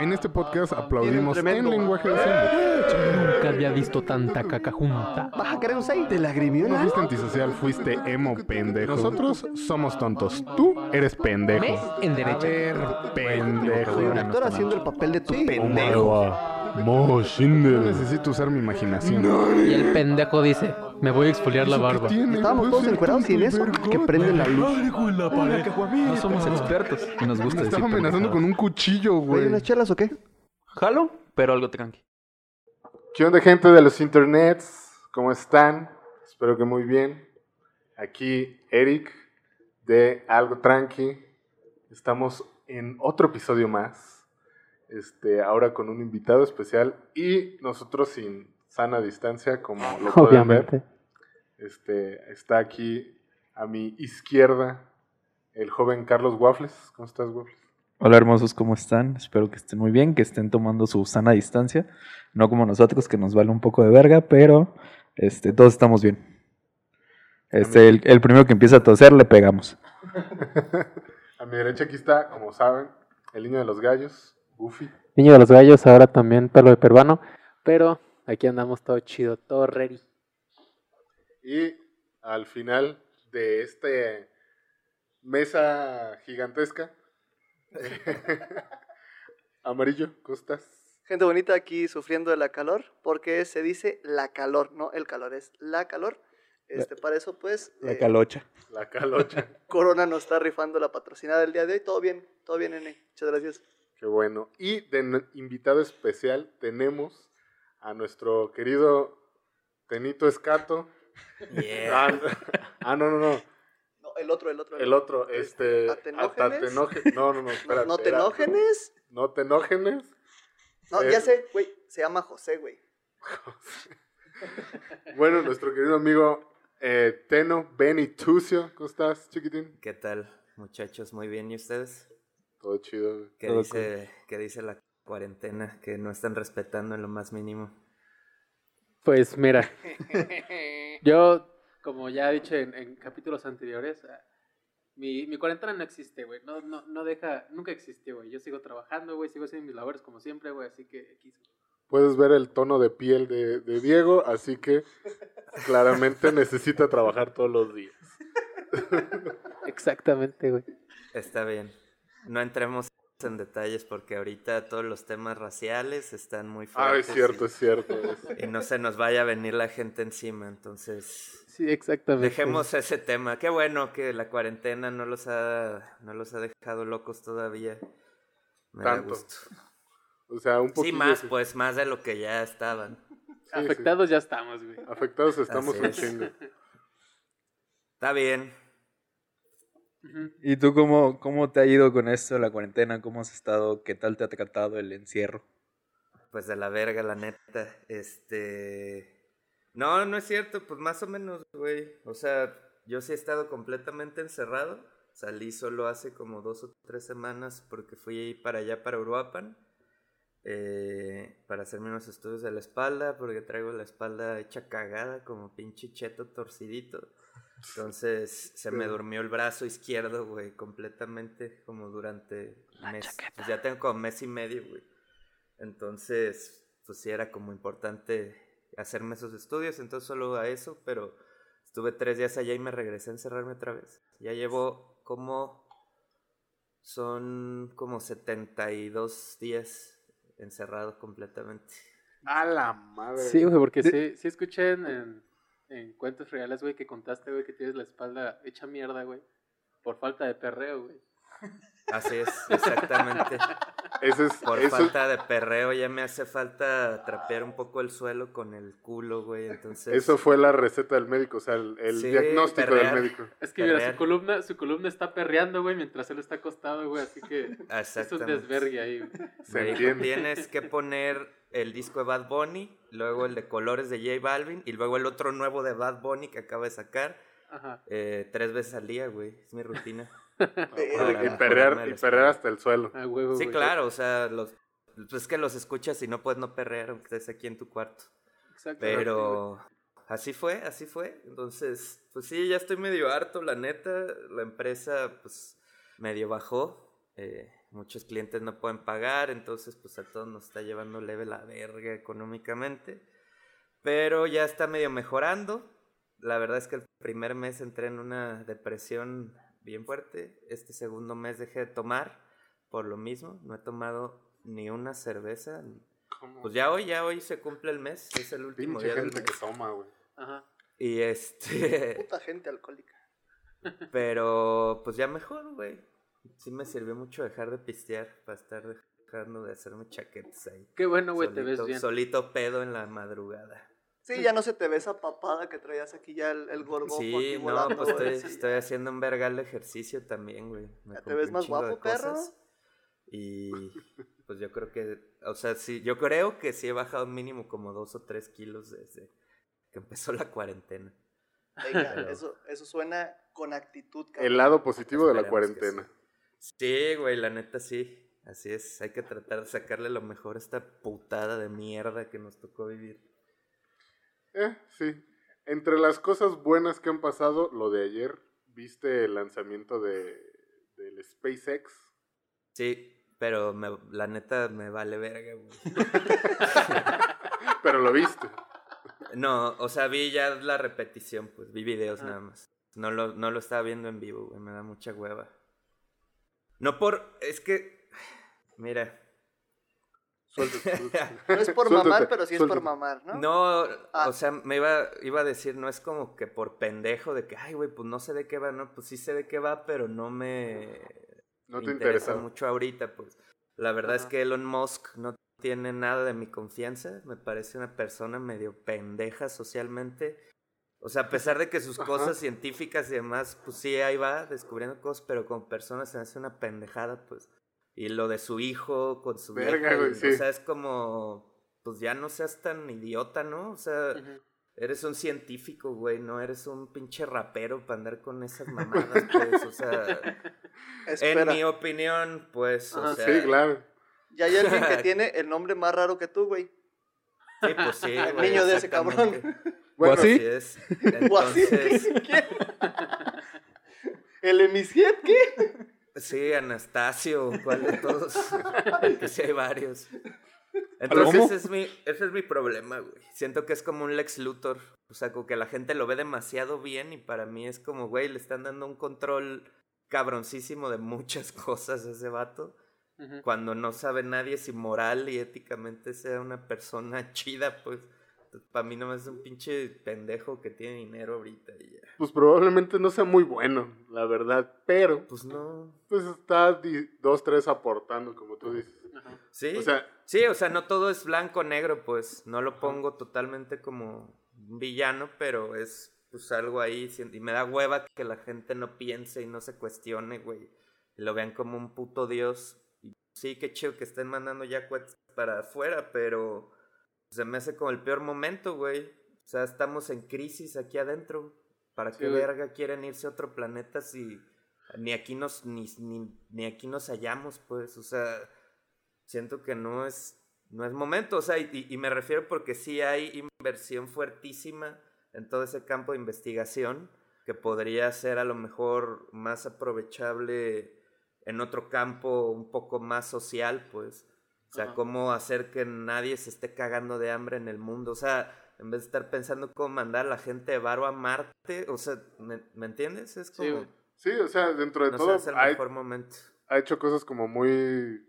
En este podcast aplaudimos en lenguaje de señas. Nunca había visto tanta caca junta. ¿Vas a querer un 6? ¿Te lagrimió No fuiste antisocial, fuiste emo pendejo. Nosotros somos tontos. Tú eres pendejo. En A derecha. ver, pendejo. Soy un actor haciendo el papel de tu pendejo. No necesito usar mi imaginación. Y el pendejo dice, me voy a exfoliar la barba. Estábamos todos encuerados y en eso que prenden la luz. No somos expertos y nos gusta Me decir estaba amenazando con un cuchillo, ¿Hay güey. unas chelas o qué? Jalo, pero algo tranqui. ¿Qué onda, gente de los internets? ¿Cómo están? Espero que muy bien. Aquí Eric de Algo Tranqui. Estamos en otro episodio más. Este, ahora con un invitado especial y nosotros sin sana distancia, como lo pueden ver. Obviamente. Este, está aquí a mi izquierda el joven Carlos Waffles. ¿Cómo estás, Waffles? Hola hermosos, ¿cómo están? Espero que estén muy bien, que estén tomando su sana distancia. No como nosotros, que nos vale un poco de verga, pero este, todos estamos bien. Este, el, el primero que empieza a toser le pegamos. A mi derecha aquí está, como saben, el niño de los gallos, Goofy. Niño de los gallos, ahora también pelo de peruano. Pero aquí andamos todo chido, todo ready. Y al final de esta mesa gigantesca, Amarillo, ¿cómo estás? Gente bonita aquí sufriendo de la calor, porque se dice la calor, no el calor, es la calor. Este, para eso, pues, eh, calocha. La calocha. Corona nos está rifando la patrocinada del día de hoy. Todo bien, todo bien, nene. Muchas gracias. Qué bueno. Y de invitado especial tenemos a nuestro querido Tenito Escato. Ah, n- ah, no, no, no. No, el otro, el otro. El otro, este. ¿Atenógenes? No, no, no, No, espérate. no te era- enógenes. No te enógenes. No, Eh. ya sé, güey. Se llama José, güey. Bueno, nuestro querido amigo eh, Teno Benny Tucio. ¿Cómo estás, chiquitín? ¿Qué tal, muchachos? Muy bien, ¿y ustedes? Todo chido. güey. ¿Qué Todo dice, qué dice la cuarentena? Que no están respetando en lo más mínimo. Pues mira, yo, como ya he dicho en, en capítulos anteriores, ah, mi, mi cuarentena no existe, güey. No, no, no deja, nunca existió, güey. Yo sigo trabajando, güey. Sigo haciendo mis labores como siempre, güey. Así que aquí- Puedes ver el tono de piel de, de Diego, así que claramente necesita trabajar todos los días. Exactamente, güey. Está bien. No entremos en detalles porque ahorita todos los temas raciales están muy fuertes. Ah, es cierto, y, es cierto. es- y no se nos vaya a venir la gente encima, entonces... Sí, exactamente. Dejemos ese tema. Qué bueno que la cuarentena no los ha, no los ha dejado locos todavía. Me da Tanto. gusto. O sea, un Sí, poquito. más, pues más de lo que ya estaban. Afectados ya estamos, güey. Afectados estamos Así un es. chingo. Está bien. ¿Y tú cómo, cómo te ha ido con esto, la cuarentena? ¿Cómo has estado? ¿Qué tal te ha tratado el encierro? Pues de la verga, la neta. Este. No, no es cierto, pues más o menos, güey. O sea, yo sí he estado completamente encerrado. Salí solo hace como dos o tres semanas porque fui para allá, para Uruapan. eh, para hacerme unos estudios de la espalda, porque traigo la espalda hecha cagada, como pinche cheto torcidito. Entonces se me durmió el brazo izquierdo, güey, completamente, como durante mes. Pues ya tengo como mes y medio, güey. Entonces, pues sí era como importante hacerme esos estudios, entonces solo a eso, pero estuve tres días allá y me regresé a encerrarme otra vez. Ya llevo como, son como 72 días encerrado completamente. A la madre. Sí, güey, porque sí, sí escuché en, en, en cuentos reales, güey, que contaste, güey, que tienes la espalda hecha mierda, güey. Por falta de perreo, güey. Así es, exactamente. Ese es, Por eso- falta de perreo ya me hace falta trapear un poco el suelo con el culo, güey, entonces... eso fue la receta del médico, o sea, el, el Sí, diagnóstico perrear. del médico. Es que mira, su columna, su columna está perreando, güey, mientras él está acostado, güey, así que es un Exactamente. desvergue ahí, güey. Se Me dijo, entiende. tienes que poner el disco de Bad Bunny, luego el de colores de J Balvin y luego el otro nuevo de Bad Bunny que acaba de sacar Ajá. eh, tres veces al día, güey. Es mi rutina. Y, Para y mejorarme perrear, y perrear hasta el suelo. A huevo, Sí, güey. claro, o sea, los, pues es que los escuchas y no puedes no perrear aunque estés aquí en tu cuarto. Exactamente, güey. Pero así fue, así fue. Entonces, pues sí, ya estoy medio harto, la neta. La empresa, pues, medio bajó. eh, muchos clientes no pueden pagar, entonces pues a todos nos está llevando leve la verga económicamente. Pero ya está medio mejorando. La verdad es que el primer mes entré en una depresión bien fuerte. Este segundo mes dejé de tomar por lo mismo. No he tomado ni una cerveza. ¿Cómo? Pues ya hoy, ya hoy se cumple el mes. Es el último Pinche día del gente mes. que toma, güey. Ajá. Y este... Puta gente alcohólica. Pero pues ya mejor, güey. Sí me sirvió mucho dejar de pistear para estar dejando de hacerme chaquetas ahí. Qué bueno, güey, te ves Solito- bien. Solito pedo en la madrugada. Sí, ya no se te ve esa papada que traías aquí ya el, el gorgojo Sí, aquí no, volando, pues estoy, sí, estoy haciendo un vergal de ejercicio también, güey. Me ¿Ya te ves más guapo, perro? Y pues yo creo que, o sea, sí, yo creo que sí he bajado mínimo como dos o tres kilos desde que empezó la cuarentena. Venga, Pero- eso, eso suena con actitud, cabrón. El lado positivo de la cuarentena. Sí, güey, la neta sí. Así es, hay que tratar de sacarle lo mejor a esta putada de mierda que nos tocó vivir. Eh, sí. Entre las cosas buenas que han pasado, lo de ayer, ¿viste el lanzamiento de, del SpaceX? Sí, pero me- la neta me vale verga, güey. Pero lo viste. No, o sea, vi ya la repetición, pues vi videos Ajá. nada más. No lo, no lo estaba viendo en vivo, güey, me da mucha hueva. No por, es que, mira, Suéltate, suéltate. No es por Suéltate, mamar, pero sí es por mamar, ¿no? no, Ah. o sea, me iba, iba a decir, no es como que por pendejo de que, ay, güey, pues no sé de qué va, no, pues sí sé de qué va, pero no me, No me te interesa interesa. mucho ahorita, pues. La verdad es que Elon Musk no tiene nada de mi confianza. Me parece una persona medio pendeja socialmente. O sea, a pesar de que sus Ajá. cosas científicas y demás, pues sí, ahí va descubriendo cosas, pero como persona se hace una pendejada, pues. Y lo de su hijo con su Verga, vieja, güey, y- sí. o sea, es como, pues ya no seas tan idiota, ¿no? O sea, eres un científico, güey, no eres un pinche rapero para andar con esas mamadas, pues, o sea... En mi opinión, pues, o sea, Sí, claro. ya hay alguien que tiene el nombre más raro que tú, güey. Sí, pues sí, El güey, niño de ese cabrón. Bueno, así? Es. ¿O así? Entonces, ¿Qué? ¿El Emisiet qué? sí, Anastasio, ¿cuál de todos? que sí hay varios. Entonces, ese es, mi, ese es mi problema, güey. Siento que es como un Lex Luthor. O sea, como que la gente lo ve demasiado bien y para mí es como, güey, le están dando un control cabroncísimo de muchas cosas a ese vato. Cuando no sabe nadie si moral y éticamente sea una persona chida, pues para mí nomás es un pinche pendejo que tiene dinero ahorita y ya. Pues probablemente no sea muy bueno, la verdad. Pero, Pues no. pues está dos, tres aportando, como tú dices. Ajá. Sí. O sea, sí, o sea, no todo es blanco o negro, pues no lo pongo totalmente como un villano, pero es pues algo ahí y me da hueva que la gente no piense y no se cuestione, güey. Y lo vean como un puto dios. Y sí, qué chido que estén mandando ya cuetas para afuera, pero se me hace como el peor momento, güey. O sea, estamos en crisis aquí adentro. ¿Para Sí, qué güey. verga quieren irse a otro planeta si ni aquí nos ni, ni, ni aquí nos hallamos, pues? O sea, siento que no es no es momento, o sea, y, y- y me refiero porque sí hay inversión fuertísima en todo ese campo de investigación que podría ser a lo mejor más aprovechable en otro campo un poco más social, pues. O sea, cómo hacer que nadie se esté cagando de hambre en el mundo. O sea, en vez de estar pensando cómo mandar a la gente de varo a Marte, o sea, ¿me, me entiendes? Es como, sí, o sea, dentro de no todo, es el mejor momento. ha hecho cosas como muy.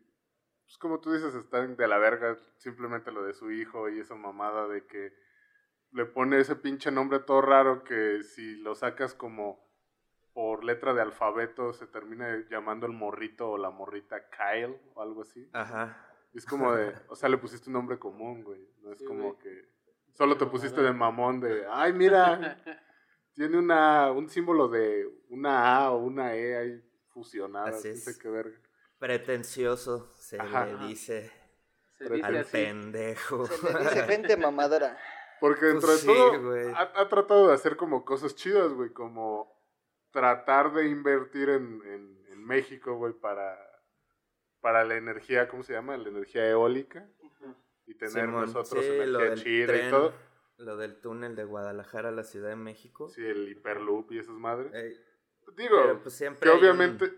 Pues como tú dices, están de la verga. Simplemente lo de su hijo y esa mamada de que le pone ese pinche nombre todo raro que si lo sacas como por letra de alfabeto se termina llamando el morrito o la morrita Kyle o algo así. Ajá. Y es como de. O sea, le pusiste un nombre común, güey. No es Sí, como güey. que. Solo te pusiste de mamón de. Ay, mira. Tiene una, un símbolo de una A o una E ahí fusionadas. Así No es. sé qué verga. Pretencioso, se Ajá. le dice Se dice al así. pendejo. Se le dice gente mamadora. Porque dentro Pues de todo sí, ha, ha tratado de hacer como cosas chidas, güey, como tratar de invertir en, en, en México, güey, para, para la energía, ¿cómo se llama? La energía eólica y tener Simón, nosotros sí, lo energía del chida tren, y todo. Lo del túnel de Guadalajara a la Ciudad de México. Sí, el hiperloop y esas madres. Ey, Digo, pero pues siempre que un- obviamente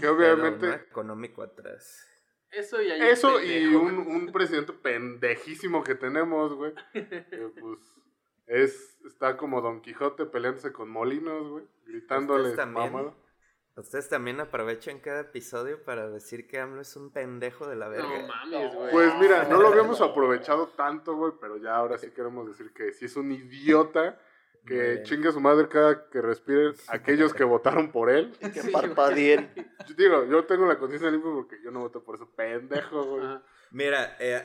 que obviamente... Pero, ¿no? Económico atrás. Eso y hay Eso un y un, un presidente pendejísimo que tenemos, güey. que, pues es, está como Don Quijote peleándose con molinos, güey. Gritándole mamada. Ustedes también aprovechan cada episodio para decir que AMLO es un pendejo de la verga. No mames, güey. Pues mira, no lo habíamos aprovechado tanto, güey, pero ya ahora sí queremos decir que sí es un idiota que bien. chingue a su madre cada que respire aquellos que votaron por él. Que Sí, parpadeen. Yo digo, yo tengo la conciencia limpia porque yo no voté por eso, pendejo, güey. Mira, eh,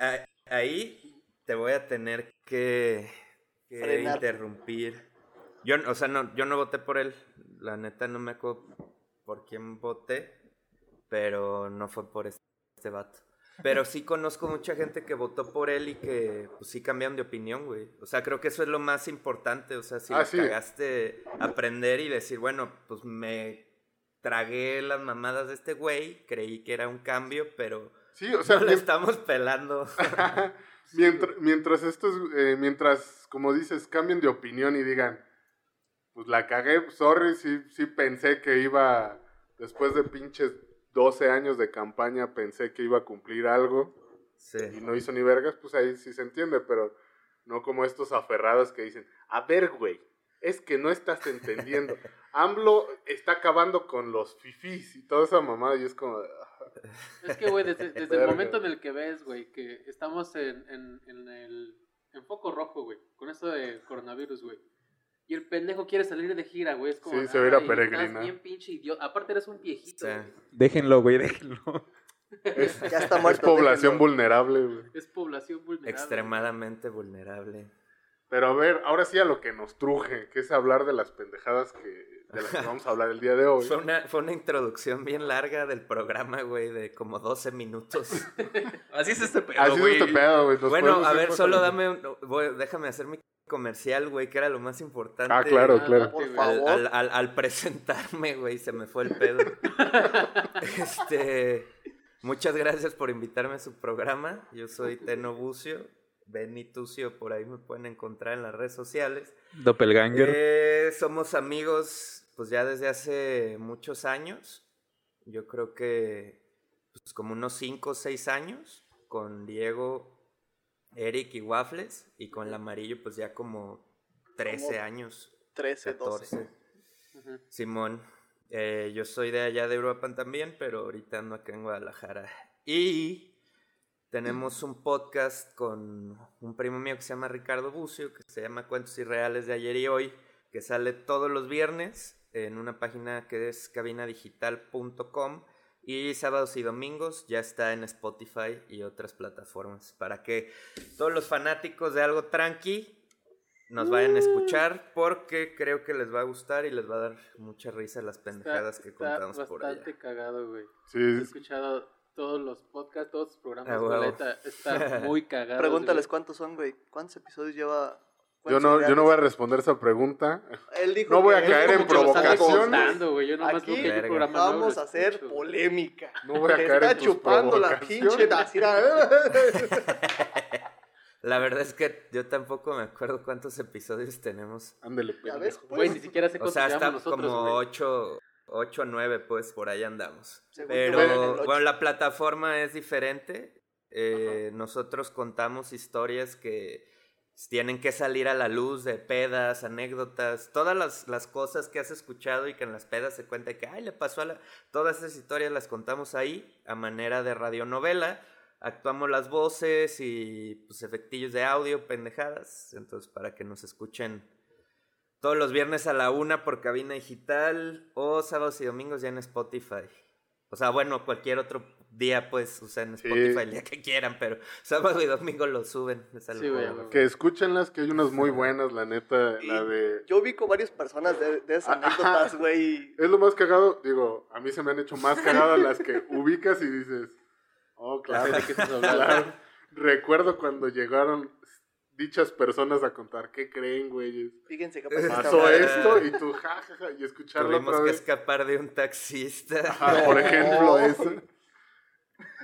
a- ahí te voy a tener que, que interrumpir. Yo, o sea, no, yo no voté por él. La neta no me acuerdo por quién voté, pero no fue por este, este vato. Pero sí conozco mucha gente que votó por él y que pues sí cambiaron de opinión, güey. O sea, creo que eso es lo más importante. O sea, si Ah, sí. cagaste, aprender y decir, bueno, pues me tragué las mamadas de este güey, creí que era un cambio, pero Sí, o sea, no le estamos pelando. mientras, mientras estos, eh, mientras, como dices, cambien de opinión y digan, pues la cagué, sorry, sí, sí pensé que iba, después de pinches 12 años de campaña, pensé que iba a cumplir algo y Sí. no hizo ni vergas, pues ahí sí se entiende, pero no como estos aferrados que dicen, a ver, güey, es que no estás entendiendo. AMLO está acabando con los fifís y toda esa mamada y es como, ah, Es que, güey, desde, desde el momento en el que ves, güey, que estamos en, en, en el en foco rojo, güey, con esto de coronavirus, güey. Y el pendejo quiere salir de gira, güey. Es como, Sí, se va a ir a "Ay, estás peregrinar". bien pinche idiota. Aparte eres un viejito, Sí. güey. Déjenlo, güey, déjenlo. es, Ya está es muerto. población déjenlo. vulnerable, güey. Es población vulnerable. Extremadamente vulnerable. Pero a ver, ahora sí a lo que nos truje, que es hablar de las pendejadas que, de las que vamos a hablar el día de hoy. Fue una, fue una introducción bien larga del programa, güey, de como 12 minutos. Así es este pedo, Así es güey. este pedo, güey. nos bueno, a ver, solo dame, un- voy- déjame hacer mi comercial, güey, que era lo más importante. Ah, claro, Ah, claro. Por favor. Al, al- al- al presentarme, güey, se me fue el pedo. este, muchas gracias por invitarme a su programa. Yo soy Teno Bucio. Benny Tucio, por ahí me pueden encontrar en las redes sociales. Doppelganger. Eh, somos amigos, pues ya desde hace muchos años. Yo creo que, pues como unos 5 o 6 años, con Diego, Eric y Waffles, y con el amarillo, pues ya como 13 Como años, 13, 12. 14. Ujú. Simón, eh, yo soy de allá de Europa también, pero ahorita ando acá en Guadalajara. Y tenemos un podcast con un primo mío que se llama Ricardo Bucio, que se llama Cuentos Irreales de ayer y hoy, que sale todos los viernes en una página que es cabinadigital.com y sábados y domingos ya está en Spotify y otras plataformas para que todos los fanáticos de algo tranqui nos vayan a escuchar porque creo que les va a gustar y les va a dar mucha risa las pendejadas que está contamos por allá. bastante cagado, güey. Sí, He escuchado todos los podcasts, todos los programas, Ah, neta, Están muy cagados. Pregúntales güey. cuántos son, güey. ¿Cuántos episodios lleva? Yo no, yo no voy a responder esa pregunta. Él dijo no voy a caer en provocaciones. contando, güey. Yo nomás Aquí que Verga. programa nuevo, Vamos a hacer escucho. polémica. No voy a Te caer está en chupando la pinche Dacira. La verdad es que yo tampoco me acuerdo cuántos episodios tenemos. Ándele, pendejo. pues. Güey, ni siquiera sé O cuántos sea, llevamos hasta nosotros, como güey. 8, 8 o 9, pues por ahí andamos. Según Pero ocho. bueno, la plataforma es diferente. Eh, nosotros contamos historias que tienen que salir a la luz de pedas, anécdotas, todas las, las cosas que has escuchado y que en las pedas se cuenta que, ay, le pasó a la... Todas esas historias las contamos ahí a manera de radionovela. Actuamos las voces y pues efectillos de audio, pendejadas. Entonces, para que nos escuchen todos los viernes a la una por cabina digital o sábados y domingos ya en Spotify. O sea, bueno, cualquier otro día, pues, o sea, en Sí. Spotify el día que quieran, pero sábado y domingo lo suben. Es algo Sí, güey, güey. Que escúchenlas, que hay unas muy buenas, la neta, la de... Yo ubico varias personas de, de esas Ajá. anécdotas, güey. Es lo más cagado, digo, a mí se me han hecho más cagadas las que ubicas y dices, oh, claro, ¿De qué estás hablando? Recuerdo cuando llegaron dichas personas a contar, ¿qué creen, güeyes? Fíjense qué pasó. Pasó esto y tú, jajaja, y escucharlo Tuvimos otra que escapar de un taxista. Ajá, por ejemplo, eso.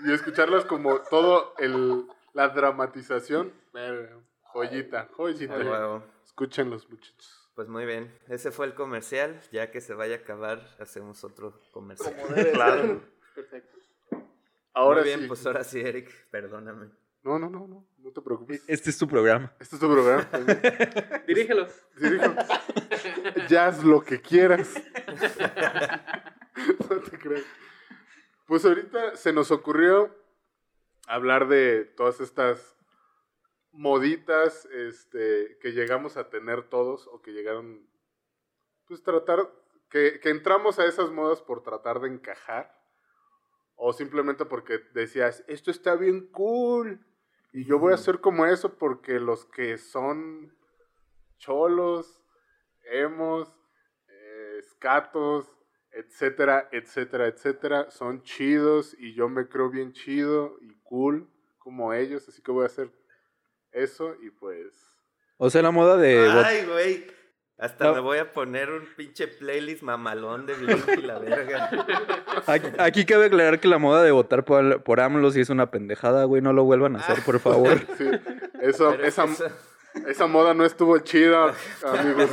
Y escucharlas como todo el, la dramatización. verga, Joyita, joyita. A huevo. Escúchenlos, muchachos. Pues muy bien, ese fue el comercial. Ya que se vaya a acabar, hacemos otro comercial. Como debe Claro. Perfecto. Ahora muy bien, sí. pues ahora sí, Eric, perdóname. No, no, no, no, no te preocupes. Este es tu programa. Este es tu programa. Dirígelo. Dirígelo. Ya haz lo que quieras. no te creas. Pues ahorita se nos ocurrió hablar de todas estas moditas este, que llegamos a tener todos o que llegaron, pues tratar, que, que entramos a esas modas por tratar de encajar o simplemente porque decías, esto está bien cool y yo voy a hacer como eso porque los que son cholos, emos, eh, escatos, etcétera, etcétera, etcétera, son chidos y yo me creo bien chido y cool como ellos, así que voy a hacer eso y pues... O sea, la moda de... Ay, güey. Hasta No. me voy a poner un pinche playlist mamalón de Blink y la verga. Aquí, aquí cabe aclarar que la moda de votar por, por AMLO sí es una pendejada, güey. No lo vuelvan a hacer, por favor. Sí, eso, esa, eso, esa moda no estuvo chida, amigos.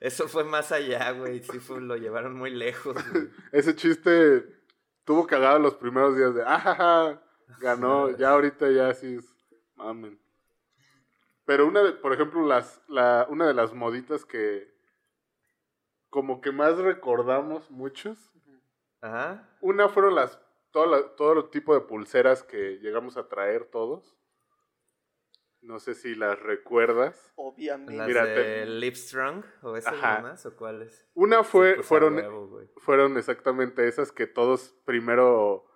Eso fue más allá, güey. Sí fue, lo llevaron muy lejos. güey. Ese chiste tuvo cagado los primeros días de, ajaja, ganó, ya ahorita ya sí es, mamen. Pero una de, por ejemplo, las, la, una de las moditas que como que más recordamos muchos, Ajá. una fueron las, todo, la- todo el tipo de pulseras que llegamos a traer todos. No sé si las recuerdas. Obviamente. Las Mira, de te- Livestrong o esas Ajá. nomás o cuáles. Una fue, Sí, pues, fueron, huevo, fueron exactamente esas que todos primero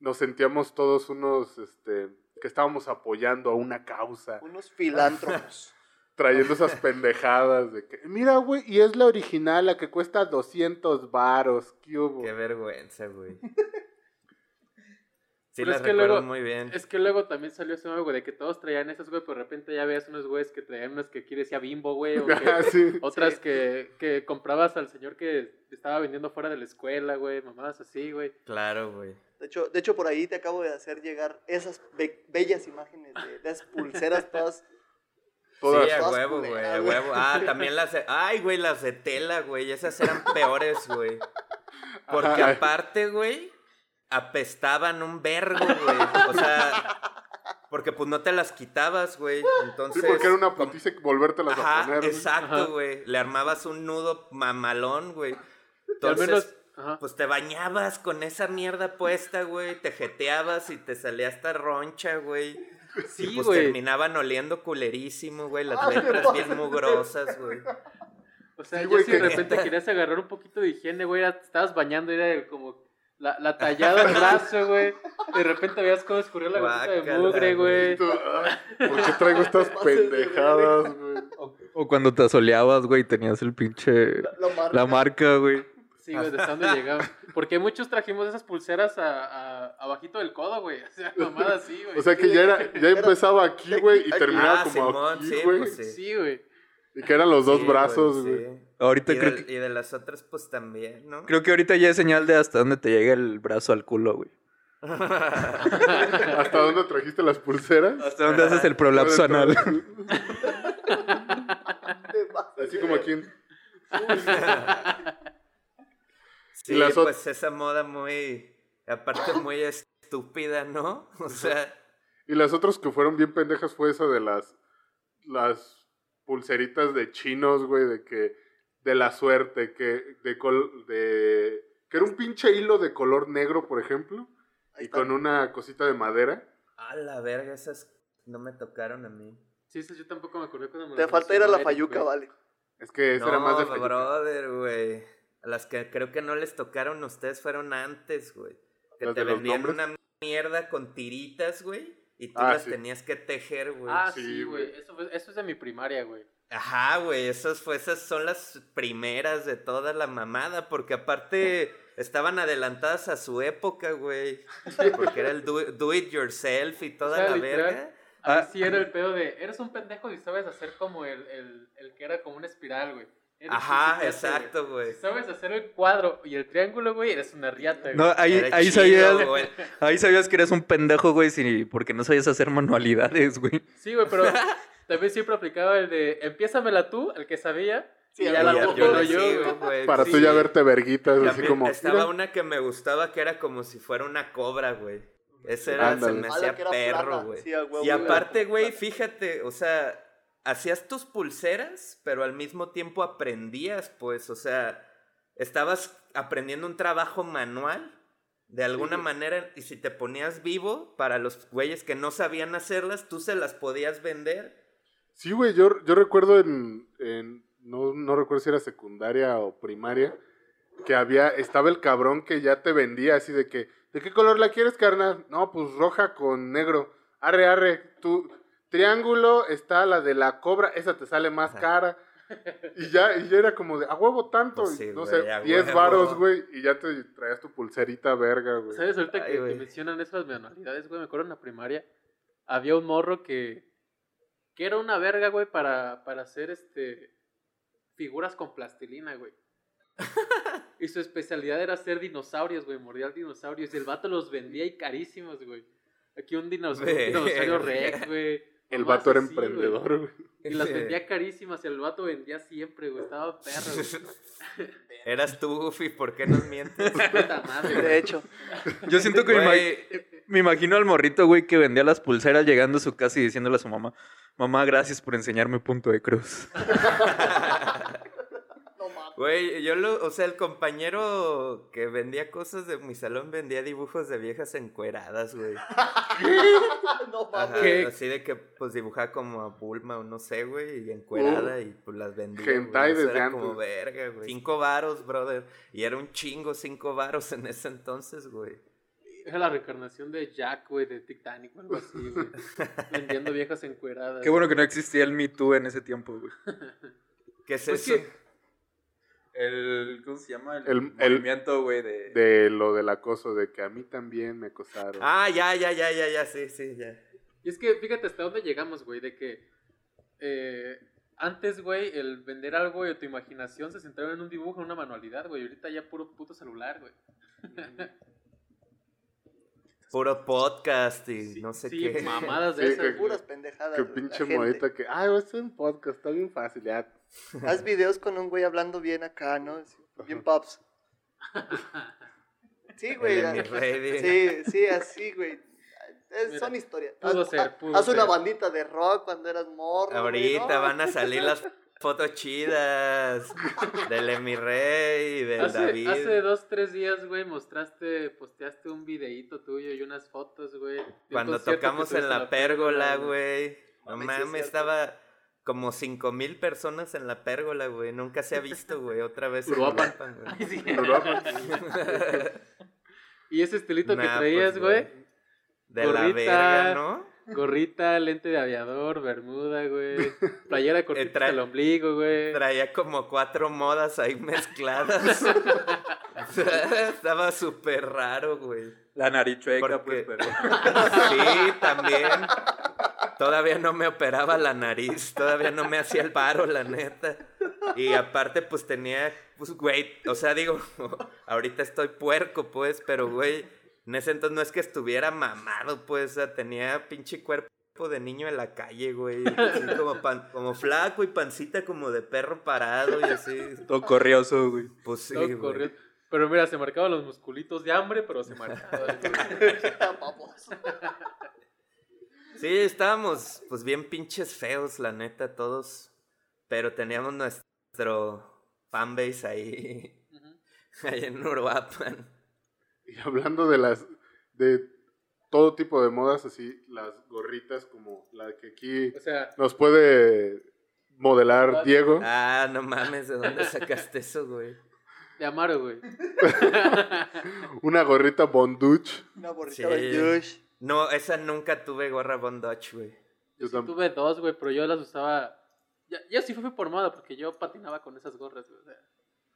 nos sentíamos todos unos, este, que estábamos apoyando a una causa, Unos filántropos. trayendo esas pendejadas de que, mira, güey, y es la original, la que cuesta 200 varos, ¿qué hubo? Qué vergüenza, güey. Sí, Pero las es que recuerdo luego- muy bien. Es que luego también salió ese nuevo, güey, de que todos traían esas, güey, pero de repente ya veías unos güeyes que traían unas que aquí decía bimbo, güey, o que, Ah, sí. otras Sí. que, que comprabas al señor que estaba vendiendo fuera de la escuela, güey, mamadas así, güey. Claro, güey. De hecho, de hecho, por ahí te acabo de hacer llegar esas be- bellas imágenes de, de esas pulseras todas. Todas. Sí, a huevo, güey, a huevo. Ah, también las de... Ay, güey, las de tela, güey. Esas eran peores, güey. Porque Ajá. aparte, güey, apestaban un vergo, güey. O sea, porque pues no te las quitabas, güey. Sí, Entonces... porque era una como- putiza volvértelas a Ajá, poner. ¿no? Ajá. exacto, güey. Le armabas un nudo mamalón, güey. Entonces, menos, ajá. pues te bañabas con esa mierda puesta, güey. Te jeteabas y te salía hasta roncha, güey. Sí, y pues güey. terminaban oliendo culerísimo, güey. Las Ah, ¿qué letras bien mugrosas, güey. O sea, Sí, yo güey, si de repente querías agarrar un poquito de higiene, güey, estabas bañando y era el- como la, la tallada del brazo, güey. De repente veías cómo escurría la gotita de mugre, güey. ¿Por qué traigo estas pendejadas, güey? O, o cuando te asoleabas, güey, tenías el pinche... La, la marca. La marca, güey. Sí, güey, de dónde llegaba. Porque muchos trajimos esas pulseras a, a, abajito del codo, güey. O sea, mamada así, güey. O sea que ya, era, ya empezaba aquí, güey, y terminaba Ah, como Simón, aquí, sí, güey. pues sí. Sí, güey. Y que eran los dos Sí, brazos, güey. sí. Ahorita Y, creo de, que, y de las otras, pues también, ¿no? creo que ahorita ya es señal de hasta dónde te llega el brazo al culo, güey. ¿Hasta dónde trajiste las pulseras? Hasta dónde haces el prolapso anal. Así como aquí. en- Sí, Y las pues esa moda muy, aparte muy estúpida, ¿no? O sea, Y las otras que fueron bien pendejas fue esa de las, las pulseritas de chinos, güey, de que, de la suerte, que, de, col- de, que era un pinche hilo de color negro, por ejemplo, Ahí y está. con una cosita de madera. a la verga, esas no me tocaron a mí. Sí, sí, yo tampoco me acordé cuando me Te falta ir a la Eric, fayuca, güey. vale. Es que esa no, era más de fayuca. brother, güey. A las que creo que no les tocaron a ustedes fueron antes, güey. Que ¿Las te vendían una mierda con tiritas, güey. Y tú Ah, las sí. tenías que tejer, güey. Ah, Sí, güey. Eso, fue- eso es de mi primaria, güey. Ajá, güey, esas, fue, esas son las primeras de toda la mamada, porque aparte estaban adelantadas a su época, güey. Porque era el do, do it yourself y toda O sea, la literal. verga. A mí Ah. sí era el pedo de, eres un pendejo y sabes hacer como el, el, el que era como una espiral, güey. Eres Ajá, exacto, güey. Si sabes hacer el cuadro y el triángulo, güey, eres una riata, güey. No, ahí, ahí chido, sabías, güey. ahí sabías que eres un pendejo, güey, sí, porque no sabías hacer manualidades, güey. Sí, güey, pero También siempre aplicaba el de empiézamela tú, el que sabía. Sí, y ya la yo, sí, güey. güey, Para sí. tú ya verte verguitas, así como. estaba mira, una que me gustaba que era como si fuera una cobra, güey. Ese era, se Ándale. me Ah, la hacía perro, güey. Y aparte, güey, fíjate, o sea, hacías tus pulseras, pero al mismo tiempo aprendías, pues, o sea, estabas aprendiendo un trabajo manual de alguna manera y si te ponías vivo para los güeyes que no sabían hacerlas, tú se las podías vender. Sí, güey, yo, yo recuerdo en, en- no, no recuerdo si era secundaria o primaria, que había, estaba el cabrón que ya te vendía así de que, ¿de qué color la quieres, carnal? No, pues roja con negro. Arre, arre, tu triángulo está la de la cobra, esa te sale más cara. Y ya, y ya era como de, a huevo tanto, Pues sí, no sé, a 10 huevo. varos, güey, y ya te traías tu pulserita verga, güey. ¿Sabes? Ahorita Ay, que, que mencionan esas manualidades, güey, me acuerdo en la primaria, había un morro que, que era una verga, güey, para, para hacer este figuras con plastilina, güey. y su especialidad era hacer dinosaurios, güey, mordiar dinosaurios. Y el vato los vendía y carísimos, güey. Aquí un dinosaurio, un dinosaurio rex, güey. El vato era así, emprendedor, güey. Y las vendía carísimas y el vato vendía siempre, güey. Estaba perro, güey. Eras tú, Goofy, ¿por qué nos mientes? De hecho, Yo siento que me, me imagino al morrito, güey, que vendía las pulseras llegando a su casa y diciéndole a su mamá, mamá, gracias por enseñarme punto de cruz. Güey, yo lo, o sea, el compañero que vendía cosas de mi salón vendía dibujos de viejas encueradas, güey. No mames. ¿Qué? Así de que pues dibujaba como a Bulma o no sé, güey, y encuerada y pues las vendía. Hentai desde era antes. como verga, güey. Cinco varos, brother. Y era un chingo cinco varos en ese entonces, güey. Era la reencarnación de Jack, güey, de Titanic o algo así, güey. Vendiendo viejas encueradas. Qué bueno que no existía el Me Too en ese tiempo, güey. ¿Qué es Pues eso? que- El, ¿cómo se llama? El, El- movimiento, güey, de... De lo del acoso, de que a mí también me acosaron. Ah, ya, ya, ya, ya, ya, sí, sí, ya. Y es que fíjate hasta dónde llegamos, güey, de que eh, antes, güey, el vender algo y tu imaginación se centraba en un dibujo, en una manualidad, güey. Ahorita ya puro puto celular, güey. Puro podcast y no sé sí, qué. mamadas de Sí, esas. que- güey. Puras pendejadas. Qué güey. pinche modita que, ay, voy a hacer un podcast, está bien fácil, ya. Haz videos con un güey hablando bien acá, ¿no? Bien pops. Sí, güey. Sí, sí, así, güey. Es- Mira, son historias. pudo haz, ser, haz- pudo haz una bandita de rock cuando eras morro. güey, Ahorita ¿no? van a salir las fotos chidas del Emi Rey y del Hace, David. hace dos, tres días, güey, mostraste, posteaste un videíto tuyo y unas fotos, güey. Cuando tocamos en la pérgola, güey. No Mames, estaba como cinco mil personas en la pérgola, güey. Nunca se ha visto, güey, otra vez en Uruapan. Uruapan, güey. Ay, sí. Europa. Y ese estilito que traías, pues, güey. De la Gorrita. verga, ¿no? Gorrita, lente de aviador, bermuda, güey. Playera cortita Eh, trae- hasta el ombligo, güey. Traía como cuatro modas ahí mezcladas. Estaba súper raro, güey. La nariz chueca, Porque- pues, pero... Sí, también. Todavía no me operaba la nariz, todavía no me hacía el paro, la neta. Y aparte, pues tenía, pues, güey, o sea, digo, ahorita estoy puerco, pues, pero, güey, en ese entonces no es que estuviera mamado, pues, o sea, tenía pinche cuerpo de niño en la calle, güey. así como, pan- como flaco y pancita como de perro parado y así. Todo corrioso, güey. Pues sí, Todo güey. Pero mira, se marcaban los musculitos de hambre, pero se marcaban. Sí, estábamos pues bien pinches feos, la neta, todos. Pero teníamos nuestro fanbase ahí, Ujú. ahí en Uruapan. Y hablando de las, de todo tipo de modas, así, las gorritas como la que aquí O sea, nos puede modelar Diego. Ah, no mames, ¿de dónde sacaste eso, güey? de Amaro, güey. Una gorrita bonduch. Una Sí. de douche. No, esa nunca tuve gorra Von Dutch, güey. Yo sí tuve dos, güey, pero yo las usaba. Ya, ya sí fue por moda, porque yo patinaba con esas gorras, güey. O sea,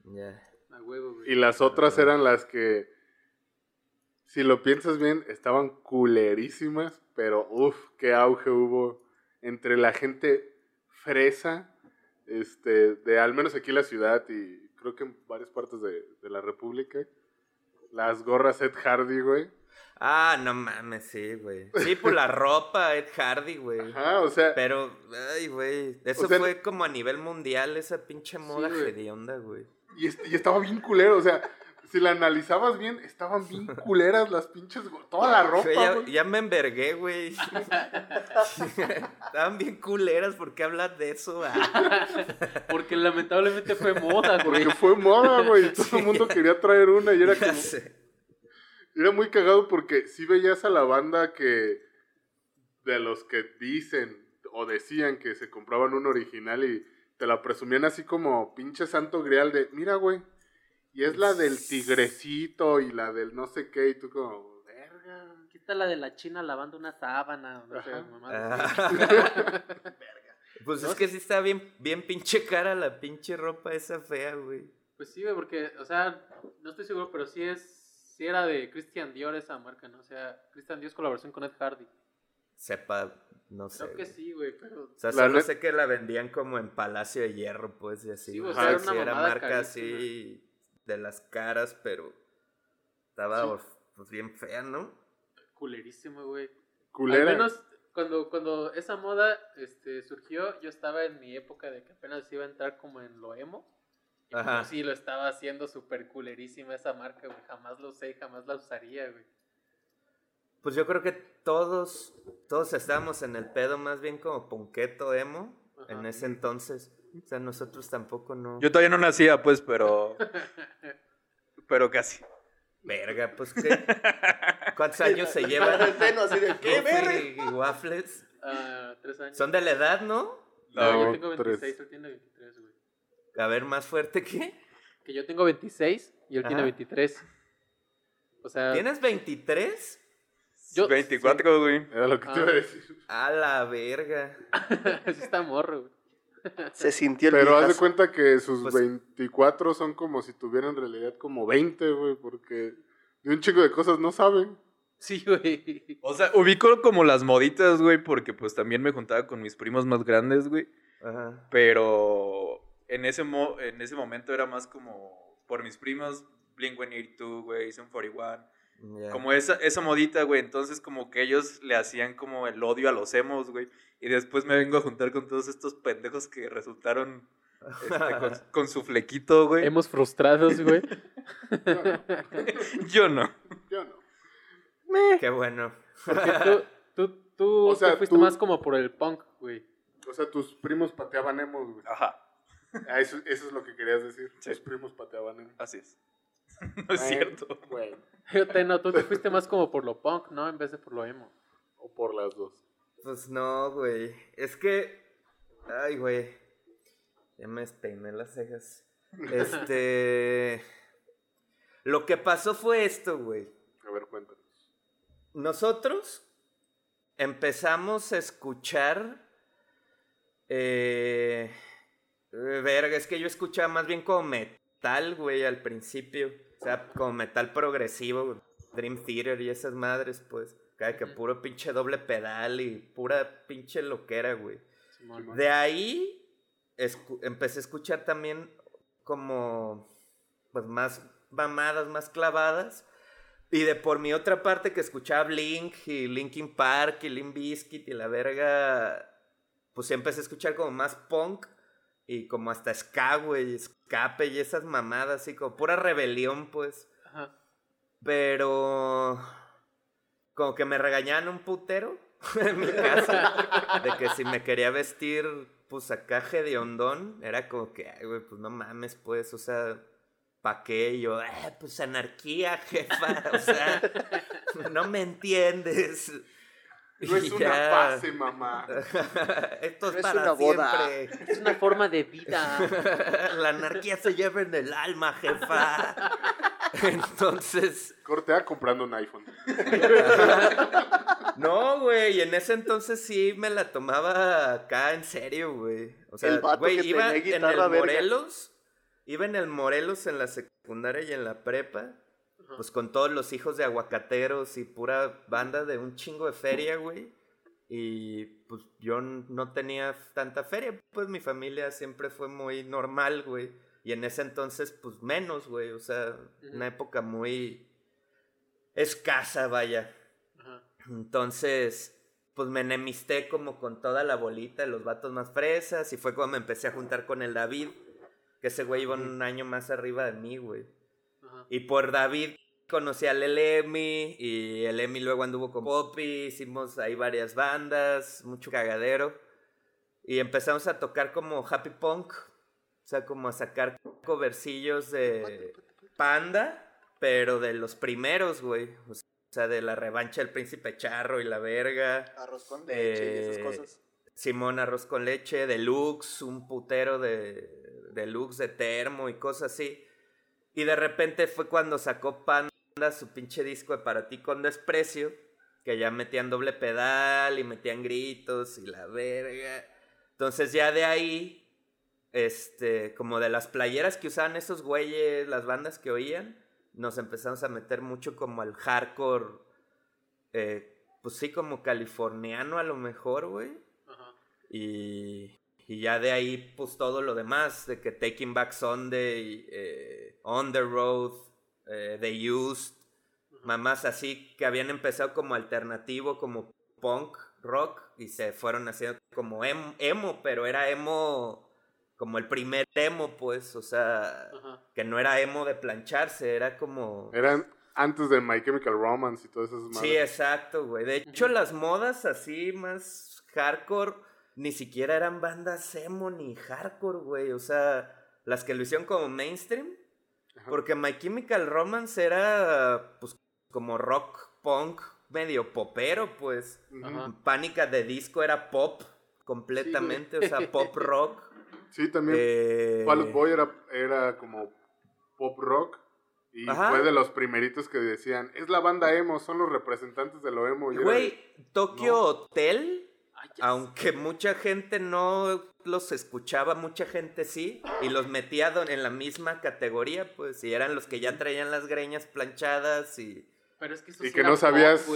Ya. a huevo, güey. Y las otras eran las que, si lo piensas bien, estaban culerísimas, pero uff, qué auge hubo entre la gente fresa, este, de al menos aquí en la ciudad y creo que en varias partes de, de la República. Las gorras Ed Hardy, güey. Ah, no mames, sí, güey. Sí, por la ropa, Ed Hardy, güey. Ajá, o sea, Pero, ay, güey. Eso sea, fue como a nivel mundial, esa pinche moda güey. hedionda, güey. y, est- y estaba bien culero, o sea, si la analizabas bien, estaban bien culeras las pinches, toda la ropa, Güey, ya, güey. ya me envergué, güey. Estaban bien culeras, ¿por qué hablas de eso? Ah, Porque lamentablemente fue moda, güey. Porque fue moda, güey. Todo Sí. el mundo quería traer una y era como... Era muy cagado porque sí veías a la banda que... De los que dicen o decían que se compraban un original y te la presumían así como pinche santo grial de... Mira, güey. Y es la del tigrecito y la del no sé qué. Y tú como... Verga. Está la de la china lavando una sábana. No sé, mamadas. Ah. Pues es que sí está bien, bien pinche cara la pinche ropa esa fea, güey. Pues sí, güey, porque, o sea, no estoy seguro, pero sí es, sí era de Christian Dior esa marca, ¿no? O sea, Christian Dior colaboración con Ed Hardy. Sepa, no sé. Creo que güey. sí, güey, pero... O sea, solo sé que la vendían como en Palacio de Hierro, pues, y así. Sí, güey. o sea, Sí, era una sí, era marca carísima. así de las caras, pero estaba pues bien fea, ¿no? Culerísimo, güey. Culera. Al menos cuando, cuando esa moda este, surgió, yo estaba en mi época de que apenas iba a entrar como en lo emo. Y pues, Ajá. yo sí lo estaba haciendo súper culerísima esa marca, güey. Jamás lo usé, jamás la usaría, güey. Pues yo creo que todos, todos estábamos en el pedo más bien como punqueto emo Ajá. en ese entonces. O sea, nosotros tampoco no. Yo todavía no nacía, pues, pero. Pero casi. Verga, pues qué. ¿Cuántos años se llevan? El seno así de, ¿qué, verga? y Waffles. Ah, tres años. Son de la edad, ¿no? No, No, yo tengo tres. 26, él tiene 23, güey. A ver, más fuerte que. Que yo tengo 26 y él tiene Ajá. 23. O sea, ¿Tienes 23? Yo- 24, güey. Era lo que te Ah. iba a decir. A la verga. sí está morro, güey. Se sintió el Pero haz de cuenta que sus Pues- 24 son como si tuvieran en realidad como 20, güey, porque de un chico de cosas no saben. Sí, güey. O sea, ubico como las moditas, güey, porque pues también me juntaba con mis primos más grandes, güey. Ajá. Pero en ese, mo- en ese momento era más como por mis primos, Blink-182, güey, Sum 41. ya. Como esa, esa modita, güey. Entonces como que ellos le hacían como el odio a los emos, güey. Y después me vengo a juntar con todos estos pendejos que resultaron este, con, con su flequito, güey. Hemos frustrados, güey. Yo no. Yo no. Qué bueno. Porque tú, tú, tú O sea, te fuiste tú- más como por el punk, güey. O sea, tus primos pateaban emos, güey. Ajá, Ah, eso, eso es lo que querías decir. Sí. Tus primos pateaban emos. así es. no es cierto. Bueno, Fíjate, no, tú te fuiste más como por lo punk, ¿no? En vez de por lo emo. o por las dos. Pues no, güey. Es que. Ay, güey. Ya me despeiné las cejas. Este. Lo que pasó fue esto, güey. A ver, cuéntanos. Nosotros empezamos a escuchar. Eh, verga, es que yo escuchaba más bien como metal, güey, al principio. O sea, como metal progresivo, güey. Dream Theater y esas madres, pues. Cada que puro pinche doble pedal y pura pinche loquera, güey. De ahí empecé a escuchar también como pues más mamadas, más clavadas. Y de por mi otra parte que escuchaba Blink y Linkin Park y Limp Bizkit y la verga, pues empecé a escuchar como más punk y como hasta ska, güey, escape y esas mamadas, así como pura rebelión, pues. Ajá. Pero como que me regañaban un putero en mi casa de que si me quería vestir pues acá de hondón, era como que, ay, güey, pues no mames, pues, o sea, ¿pa' qué? Y yo, eh, pues anarquía, jefa, o sea, no me entiendes. No es Y una fase, mamá. Esto es No es para una boda. siempre. Es una forma de vida. La anarquía se lleva en el alma, jefa. Entonces, Corte A comprando un iPhone. No, güey, en ese entonces sí me la tomaba acá en serio, güey. O sea, El vato güey, que iba tenía en el verga. Morelos, iba en el Morelos en la secundaria y en la prepa, Ajá. pues con todos los hijos de aguacateros y pura banda de un chingo de feria, güey. Y pues yo no tenía tanta feria, pues mi familia siempre fue muy normal, güey. Y en ese entonces, pues menos, güey. O sea, una época muy escasa, vaya. Ajá. Entonces, pues me enemisté como con toda la bolita de los vatos más fresas y fue cuando me empecé a juntar con el David, que ese güey iba un año más arriba de mí, güey. Ajá. Y por David conocí al El Emi y el Emi luego anduvo con Poppy, hicimos ahí varias bandas, mucho cagadero. Y empezamos a tocar como happy punk, o sea, como a sacar covercillos de Panda, pero de los primeros, güey. O sea, de la revancha del príncipe charro y la verga. Arroz con leche y Eh, esas cosas. Simón arroz con leche, deluxe, un putero de deluxe de termo y cosas así. Y de repente fue cuando sacó Panda su pinche disco de Para ti con desprecio, que ya metían doble pedal y metían gritos y la verga. Entonces ya de ahí, este, como de las playeras que usaban esos güeyes, las bandas que oían, nos empezamos a meter mucho como al hardcore, eh, pues sí, como californiano a lo mejor, güey. Ajá. Y, y ya de ahí, pues todo lo demás, de que Taking Back Sunday, eh, On the Road, eh, The Used, mamás así que habían empezado como alternativo, como punk, rock, y se fueron haciendo como em- emo, pero era emo como el primer emo, pues, o sea, Ajá. que no era emo de plancharse, era como... Eran antes de My Chemical Romance y todas esas madres. Sí, exacto, güey. De hecho, las modas así más hardcore ni siquiera eran bandas emo ni hardcore, güey. O sea, las que lo hicieron como mainstream. Ajá. Porque My Chemical Romance era, pues, como rock punk medio popero, pues. Ajá. Pánica de disco era pop completamente, o sea, pop rock. Sí, también Eh, Fall Boy era, era como pop rock. Y Ajá. fue de los primeritos que decían, es la banda emo, son los representantes de lo emo. Güey, Tokyo No. Hotel Ay, ya Aunque mucha gente no los escuchaba, mucha gente sí, y los metía en la misma categoría, pues, y eran los que ya traían las greñas planchadas y... sé. Pero es que eso Y sí que era no sabías-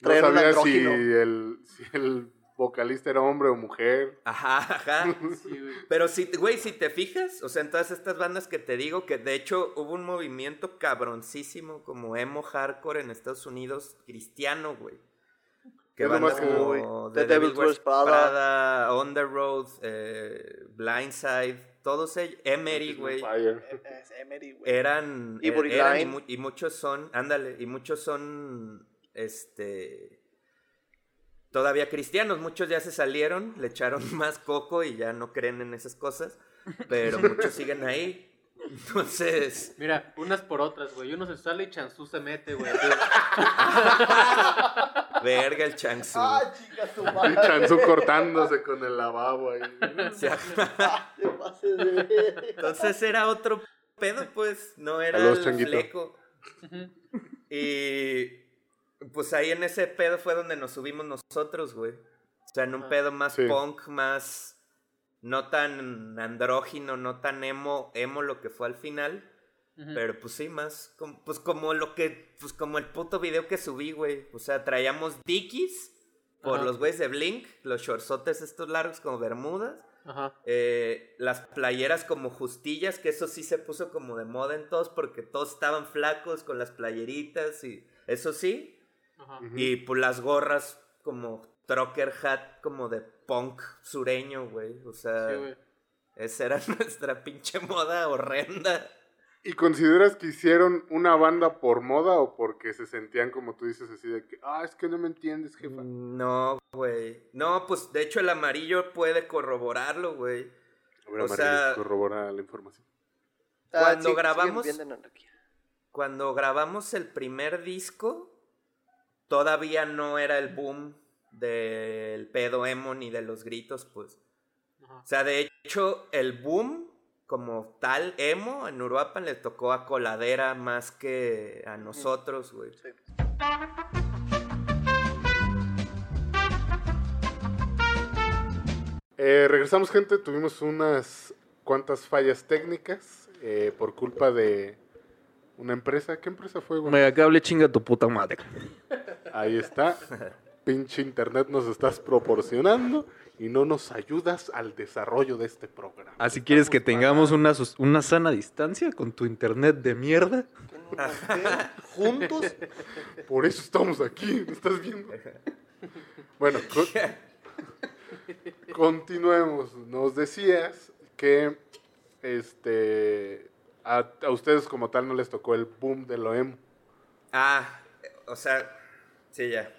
no Traer un sabía si el, si el vocalista era hombre o mujer. Ajá, ajá. Sí, güey. Pero si, güey, si te fijas, o sea, en todas estas bandas que te digo, que de hecho hubo un movimiento cabroncísimo como emo hardcore en Estados Unidos, cristiano, güey. Que que- como The The Devil Devil Wears Prada. Prada, On the Road, eh, Blindside, todos ellos, Emery, güey. Es Emery, güey. eran, er- eran y, mu- y muchos son, ándale, y muchos son, este, todavía cristianos, muchos ya se salieron, le echaron más coco y ya no creen en esas cosas, pero muchos siguen ahí, entonces, Mira, unas por otras, güey. Uno se sale y Chansú se mete, güey. verga el changsú. Ah, chica, madre. Chansu cortándose con el lavabo ahí. Ah, te pases de. Entonces era otro pedo, pues, no era el Changuito. fleco. Y pues ahí en ese pedo fue donde nos subimos nosotros, güey. O sea, en un Ah. pedo más Sí. punk, más no tan andrógino, no tan emo, emo lo que fue al final. Pero pues sí, más como, pues como lo que, pues como el puto video que subí, güey. O sea, traíamos Dickies por Ajá. los güeyes de Blink, los shortsotes estos largos como bermudas. Ajá. Eh, las playeras como justillas, que eso sí se puso como de moda en todos porque todos estaban flacos con las playeritas y eso sí. Ajá. Y pues las gorras como trucker hat como de punk sureño, güey. O sea, Sí, esa era nuestra pinche moda horrenda. ¿Y consideras que hicieron una banda por moda o porque se sentían como tú dices así de que, ah, es que no me entiendes, jefa? No, güey. No, pues de hecho el amarillo puede corroborarlo, güey. A ver, o Amarillo, sea- corrobora la información. Ah, Cuando sí, grabamos-. Cuando grabamos el primer disco, todavía no era el boom del pedo emo ni de los gritos, pues. Ajá. O sea, de hecho, el boom como tal emo en Uruapan le tocó a Coladera más que a nosotros, güey. Sí. Eh, regresamos, gente. Tuvimos unas cuantas fallas técnicas eh, por culpa de una empresa. ¿Qué empresa fue, güey? Megacable chinga tu puta madre. Ahí está. Pinche internet nos estás proporcionando y no nos ayudas al desarrollo de este programa. Así quieres que tengamos una, una sana distancia con tu internet de mierda. Juntos. Por eso estamos aquí, ¿me estás viendo? Bueno, co- continuemos. Nos decías que este a, a ustedes como tal no les tocó el boom de lo emo. Ah, o sea, sí, ya.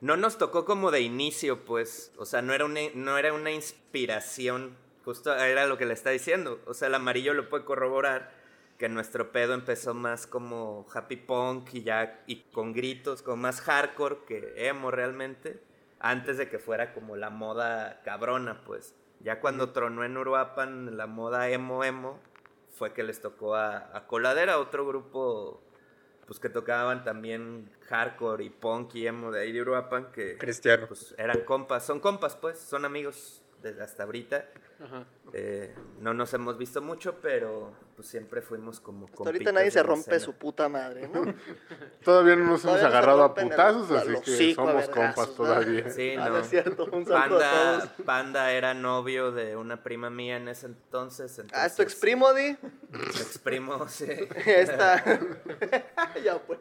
No nos tocó como de inicio, pues. O sea, no era una, no era una inspiración. Justo era lo que le está diciendo. O sea, el amarillo lo puede corroborar. Que nuestro pedo empezó más como happy punk y ya. Y con gritos, como más hardcore que emo realmente. Antes de que fuera como la moda cabrona, pues. Ya cuando tronó en Uruapan la moda emo emo. Fue que les tocó a, a Coladera, otro grupo pues que tocaban también hardcore y punk y emo de ahí de Uruapan que Cristiano. pues eran compas, son compas pues, son amigos desde hasta ahorita. Ajá. Eh, no nos hemos visto mucho, pero pues siempre fuimos como Hasta ahorita nadie se rompe escena. su puta madre, ¿no? Todavía no nos hemos Todavía agarrado a el- putazos, así que somos compas ¿no? todavía. Sí, Ah, no. es cierto. Un saludo a todos. Panda, Panda era novio de una prima mía en ese entonces. Ah, ¿es tu entonces, exprimo, Di? Exprimo, sí. Esta. ya, pues.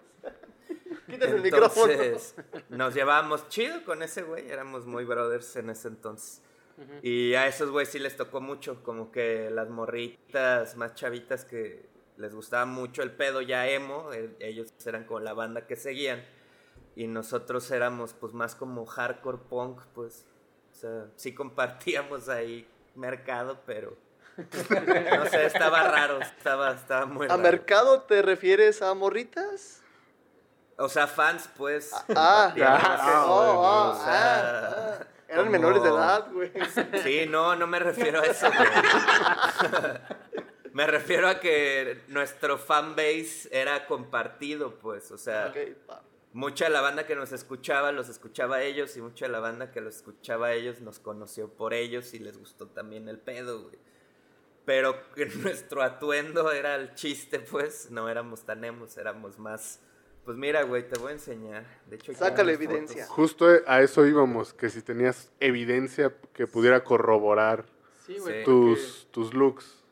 Quítate el micrófono. Entonces, nos llevábamos chido con ese güey, éramos muy brothers en ese entonces. Y a esos güeyes sí les tocó mucho, como que las morritas más chavitas que les gustaba mucho el pedo ya emo, eh, ellos eran como la banda que seguían. Y nosotros éramos pues más como hardcore punk, pues. O sea, sí compartíamos ahí mercado, pero... No sé, estaba raro, estaba, estaba muy ¿A raro. mercado te refieres a morritas? O sea, fans, pues. Ah, ah, eso, ah, oh, o ah, sea, ah. Eran como- menores de edad, güey. Sí, no, no me refiero a eso, güey. Me refiero a que nuestro fanbase era compartido, pues. O sea, mucha de la banda que nos escuchaba los escuchaba a ellos y mucha de la banda que los escuchaba a ellos nos conoció por ellos y les gustó también el pedo, güey. Pero nuestro atuendo era el chiste, pues. No éramos tan emos, éramos más. Pues mira, güey, te voy a enseñar. De hecho, Saca la evidencia. fotos. Justo a eso íbamos, que si tenías evidencia que pudiera corroborar Sí, güey. Sí. tus, tus looks.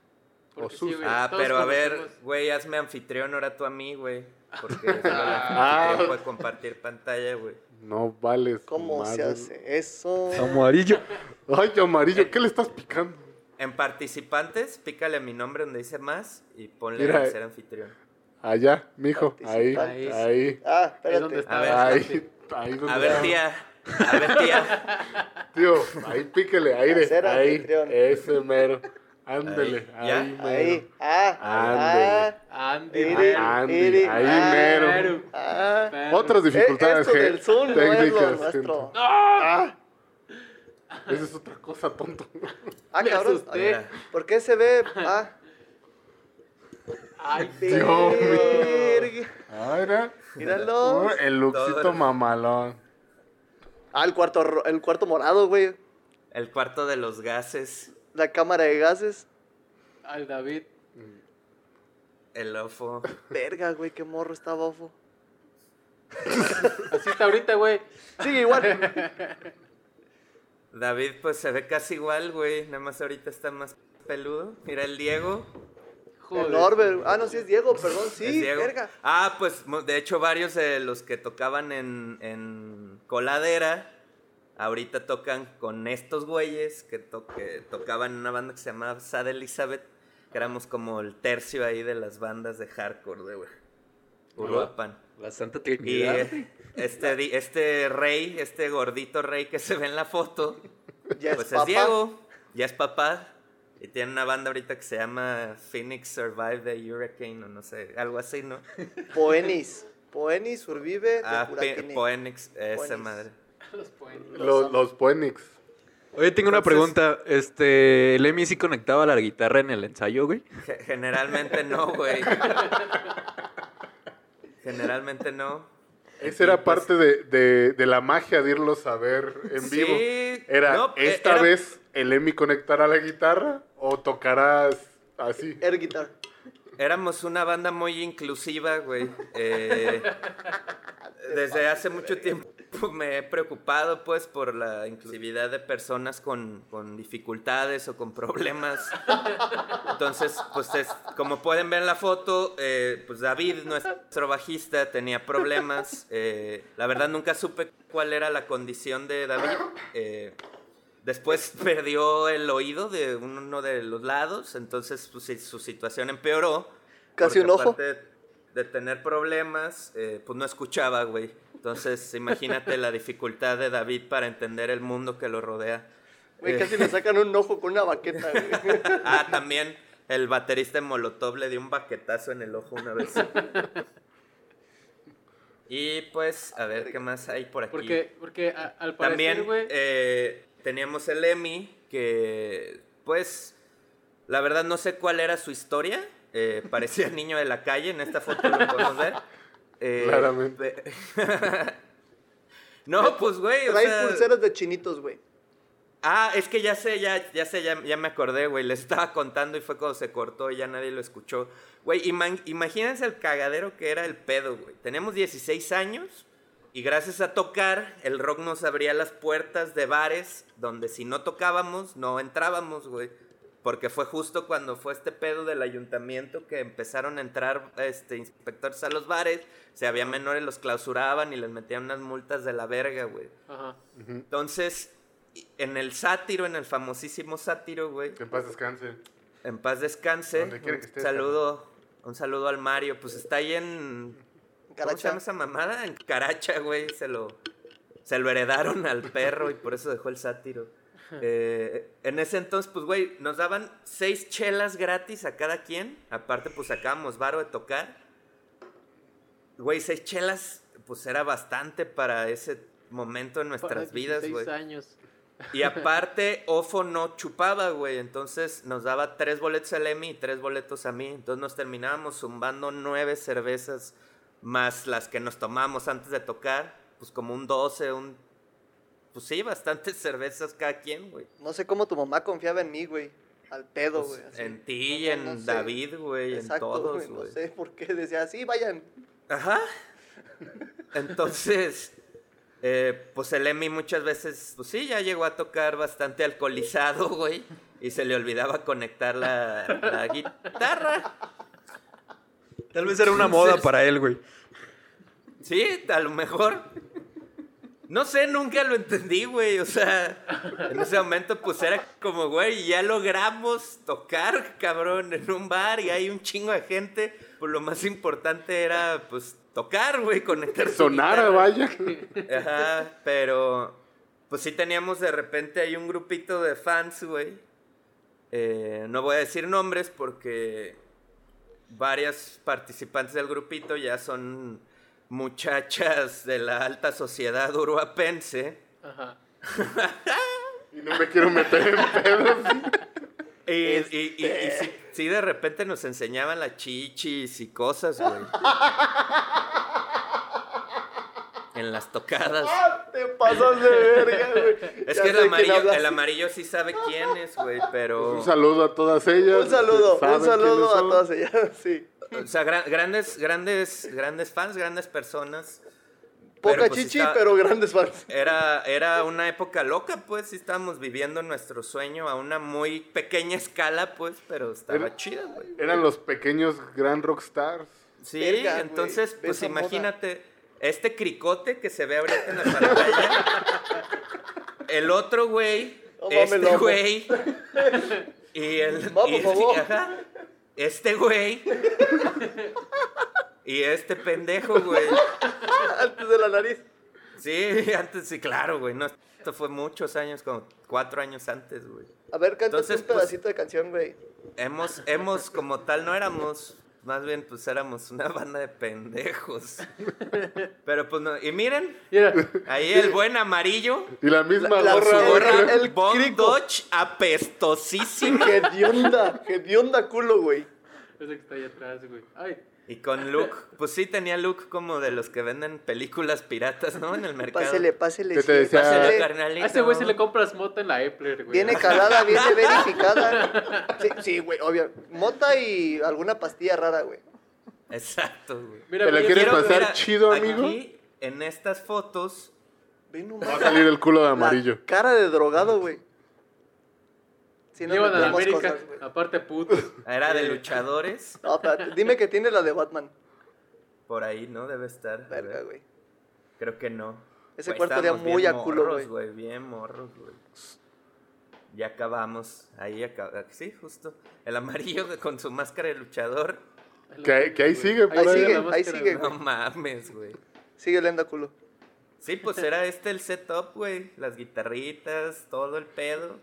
o sus. sí, güey, Ah, pero a ver, güey, hazme anfitrión ahora tú a mí, güey. Porque solo Ah. anfitrión puede compartir pantalla, güey. No vales. ¿Cómo se hace eso? Amarillo. Ay, amarillo, ¿qué le estás picando? En participantes, pícale a mi nombre donde dice más y ponle Mira, a ser anfitrión. Allá, mijo, ahí, Participantes. ahí, Ah, espérate. está. A ver. ahí, ahí donde A ver, tía. A ver, tía. Tío, ahí píquele, aire, Hacer ahí, anfitrión. ese mero. Ándele, Ahí, ¿ya? ahí, mero. Ahí. Ah, man. Andy, Iri, ahí ah, mero. ah, ah. Otras Eh, dificultades Esto ge- del Zoom no es lo técnicas. gente. Ah, Esa es otra cosa, tonto. ah, Me cabrón. ¿Por qué se ve? Ah, Ay, Dios mío. verga. Ah, mira. Míralo. El luxito mamalón. Ah, el cuarto, el cuarto morado, güey. El cuarto de los gases. La cámara de gases. Al David. El ofo. Verga, güey, qué morro está bofo. Así está ahorita, güey. Sigue igual. David, pues se ve casi igual, güey. Nada más ahorita está más peludo. Mira el Diego. Joder. El Norbert. Ah, no, sí es Diego, perdón. Sí, Diego. verga. Ah, pues de hecho varios de los que tocaban en, en Coladera, ahorita tocan con estos güeyes que, to- que tocaban en una banda que se llamaba Sad Elizabeth, que éramos como el tercio ahí de las bandas de hardcore de güey. Uruapan. La Santa Y Trinidad. eh, este, este rey, este gordito rey que se ve en la foto, Ya pues es. Diego, ya es papá. Y tiene una banda ahorita que se llama Phoenix Survive the Hurricane, o no sé, algo así, ¿no? Poenis. Poenis survive de Ah, Huraquine. Poenix, esa Poenix. madre. Los pueden. Los, los Poenix. Oye, tengo una pregunta. Este, ¿el Emi sí conectaba la guitarra en el ensayo, güey? Ge- Generalmente no, güey. Generalmente no. Esa era pues, parte de, de, de la magia de irlos a ver en Sí, vivo. Era, no, e- esta era- vez el Emi conectará la guitarra o tocarás así. Air guitar. éramos una banda muy inclusiva, güey. Eh, desde hace mucho tiempo me he preocupado, pues, por la inclusividad de personas con, con dificultades o con problemas. Entonces, pues, es- como pueden ver en la foto, eh, pues David, nuestro bajista, tenía problemas. Eh, la verdad, nunca supe cuál era la condición de David. Después perdió el oído de uno de los lados, entonces pues, su situación empeoró. Casi un ojo. aparte De tener problemas, eh, pues no escuchaba, güey. Entonces, imagínate la dificultad de David para entender el mundo que lo rodea. Güey, Eh, casi le sacan un ojo con una baqueta, güey. Ah, también el baterista de Molotov le dio un baquetazo en el ojo una vez. Y pues, a ver qué más hay por aquí. Porque, porque a- al parecer, También güey. eh, teníamos el Emi, que pues la verdad no sé cuál era su historia. eh, parecía niño de la calle, en esta foto lo podemos ver. Eh, Claramente. no, pues güey, o Trae sea... pulseras de chinitos, güey. Ah, es que ya sé, ya, ya sé, ya, ya me acordé, güey. Les estaba contando y fue cuando se cortó y ya nadie lo escuchó. Güey, ima- imagínense el cagadero que era el pedo, güey. Tenemos 16 años y gracias a tocar, el rock nos abría las puertas de bares donde si no tocábamos, no entrábamos, güey. Porque fue justo cuando fue este pedo del ayuntamiento que empezaron a entrar este, inspectores a los bares. Si había menores, los clausuraban y les metían unas multas de la verga, güey. Ajá. Entonces, en el sátiro, en el famosísimo sátiro, güey, Que en paz descanse. en paz descanse. Donde quiera que estés, saludo, un saludo al Mario. Pues está ahí en. ¿Cómo se llama esa mamada? En Caracha, güey. Se lo, se lo heredaron al perro y por eso dejó el sátiro. Eh, en ese entonces, pues, güey, nos daban seis chelas gratis a cada quien. Aparte, pues sacábamos varo de tocar. Güey, seis chelas, pues era bastante para ese momento en nuestras vidas, 16 güey. años. Y aparte, Ofo no chupaba, güey. Entonces nos daba tres boletos al Emi y tres boletos a mí. Entonces nos terminábamos zumbando nueve cervezas más las que nos tomábamos antes de tocar. Pues como un 12, un. Pues sí, bastantes cervezas cada quien, güey. No sé cómo tu mamá confiaba en mí, güey. Al pedo, Pues, güey. en ti, no, en no. David, güey, en todos, güey. No sé por qué decía, sí, vayan. Ajá. Entonces, eh, pues el Emi muchas veces, pues sí, ya llegó a tocar bastante alcoholizado, güey. Y se le olvidaba conectar la, la guitarra. Tal vez era una moda para él, güey. Sí, a lo mejor. No sé, nunca lo entendí, güey. O sea, en ese momento, pues era como, güey, ya logramos tocar, cabrón, en un bar y hay un chingo de gente. Pues lo más importante era, pues, tocar, güey, conectar. guitarra. vaya. Ajá, pero pues sí teníamos de repente ahí un grupito de fans, güey. Eh, no voy a decir nombres porque varias participantes del grupito ya son muchachas de la alta sociedad uruapense. Ajá. Y no me quiero meter en pedos. Y, y- y- y sí, sí, de repente nos enseñaban las chichis y cosas, güey. En las tocadas. Te pasas de verga, güey. Es Ya que el amarillo, hablas. el amarillo sí sabe quién es, güey, pero... Un saludo a todas ellas. Un saludo, ¿Saben un saludo a todas ellas, sí. O sea, gran- grandes, grandes, grandes fans, grandes personas. Poca Pero, pues, chichi, está- pero grandes fans. Era, era una época loca, pues, sí estábamos viviendo nuestro sueño a una muy pequeña escala, pues, pero estaba Era- chida, güey. Eran los pequeños gran rockstars. Sí, Verga, entonces, pues moda. Este cricote que se ve ahorita en la pantalla, el otro güey, este güey, y el... Va, y- ajá, este güey, y este pendejo, güey. Antes de la nariz. Sí, antes sí, claro, güey, no, esto fue muchos años, como cuatro años antes, güey. A ver, cántate Entonces, un pues- pedacito de canción, güey. Hemos, hemos, como tal, no éramos, más bien, pues éramos una banda de pendejos. Pero pues no, y miren, Mira, ahí el buen amarillo, Y la misma La- la gorra. su güey. gorra, el Von crico. Dodge apestosísima. Hedionda, hedionda culo, güey. ese que está ahí atrás, güey. Ay, Y con look, pues sí tenía look como de los que venden películas piratas, ¿no? En el mercado. Pásele, pásele. ¿Qué te decía? Pásale, pásele. carnalito. A ese güey si le compras mota en la Epler, güey. Viene calada, viene verificada. Sí, Sí, güey, obvio. Mota y alguna pastilla rara, güey. Exacto, güey. Mira, ¿Te la quieres quiero- pasar mira, chido, amigo? Aquí, en estas fotos, Ven Va a salir el culo de La amarillo. cara de drogado, güey. Sí, no Llevan a la América, cosas, güey. aparte putos. era de luchadores. No, dime que tiene la de Batman. Por ahí, ¿no? Debe estar. Verga, ver. güey. Creo que no. Ese cuarto estábamos muy a culo, güey. Bien morros, güey. Ya acabamos. Ahí acabamos. Sí, justo. El amarillo con su máscara de luchador. Que, que ahí sigue, por Ahí ahí. sigue, ahí máscara, sigue, No güey. mames, güey. Sigue lenda culo. Sí, pues era este el setup, güey. Las guitarritas, todo el pedo.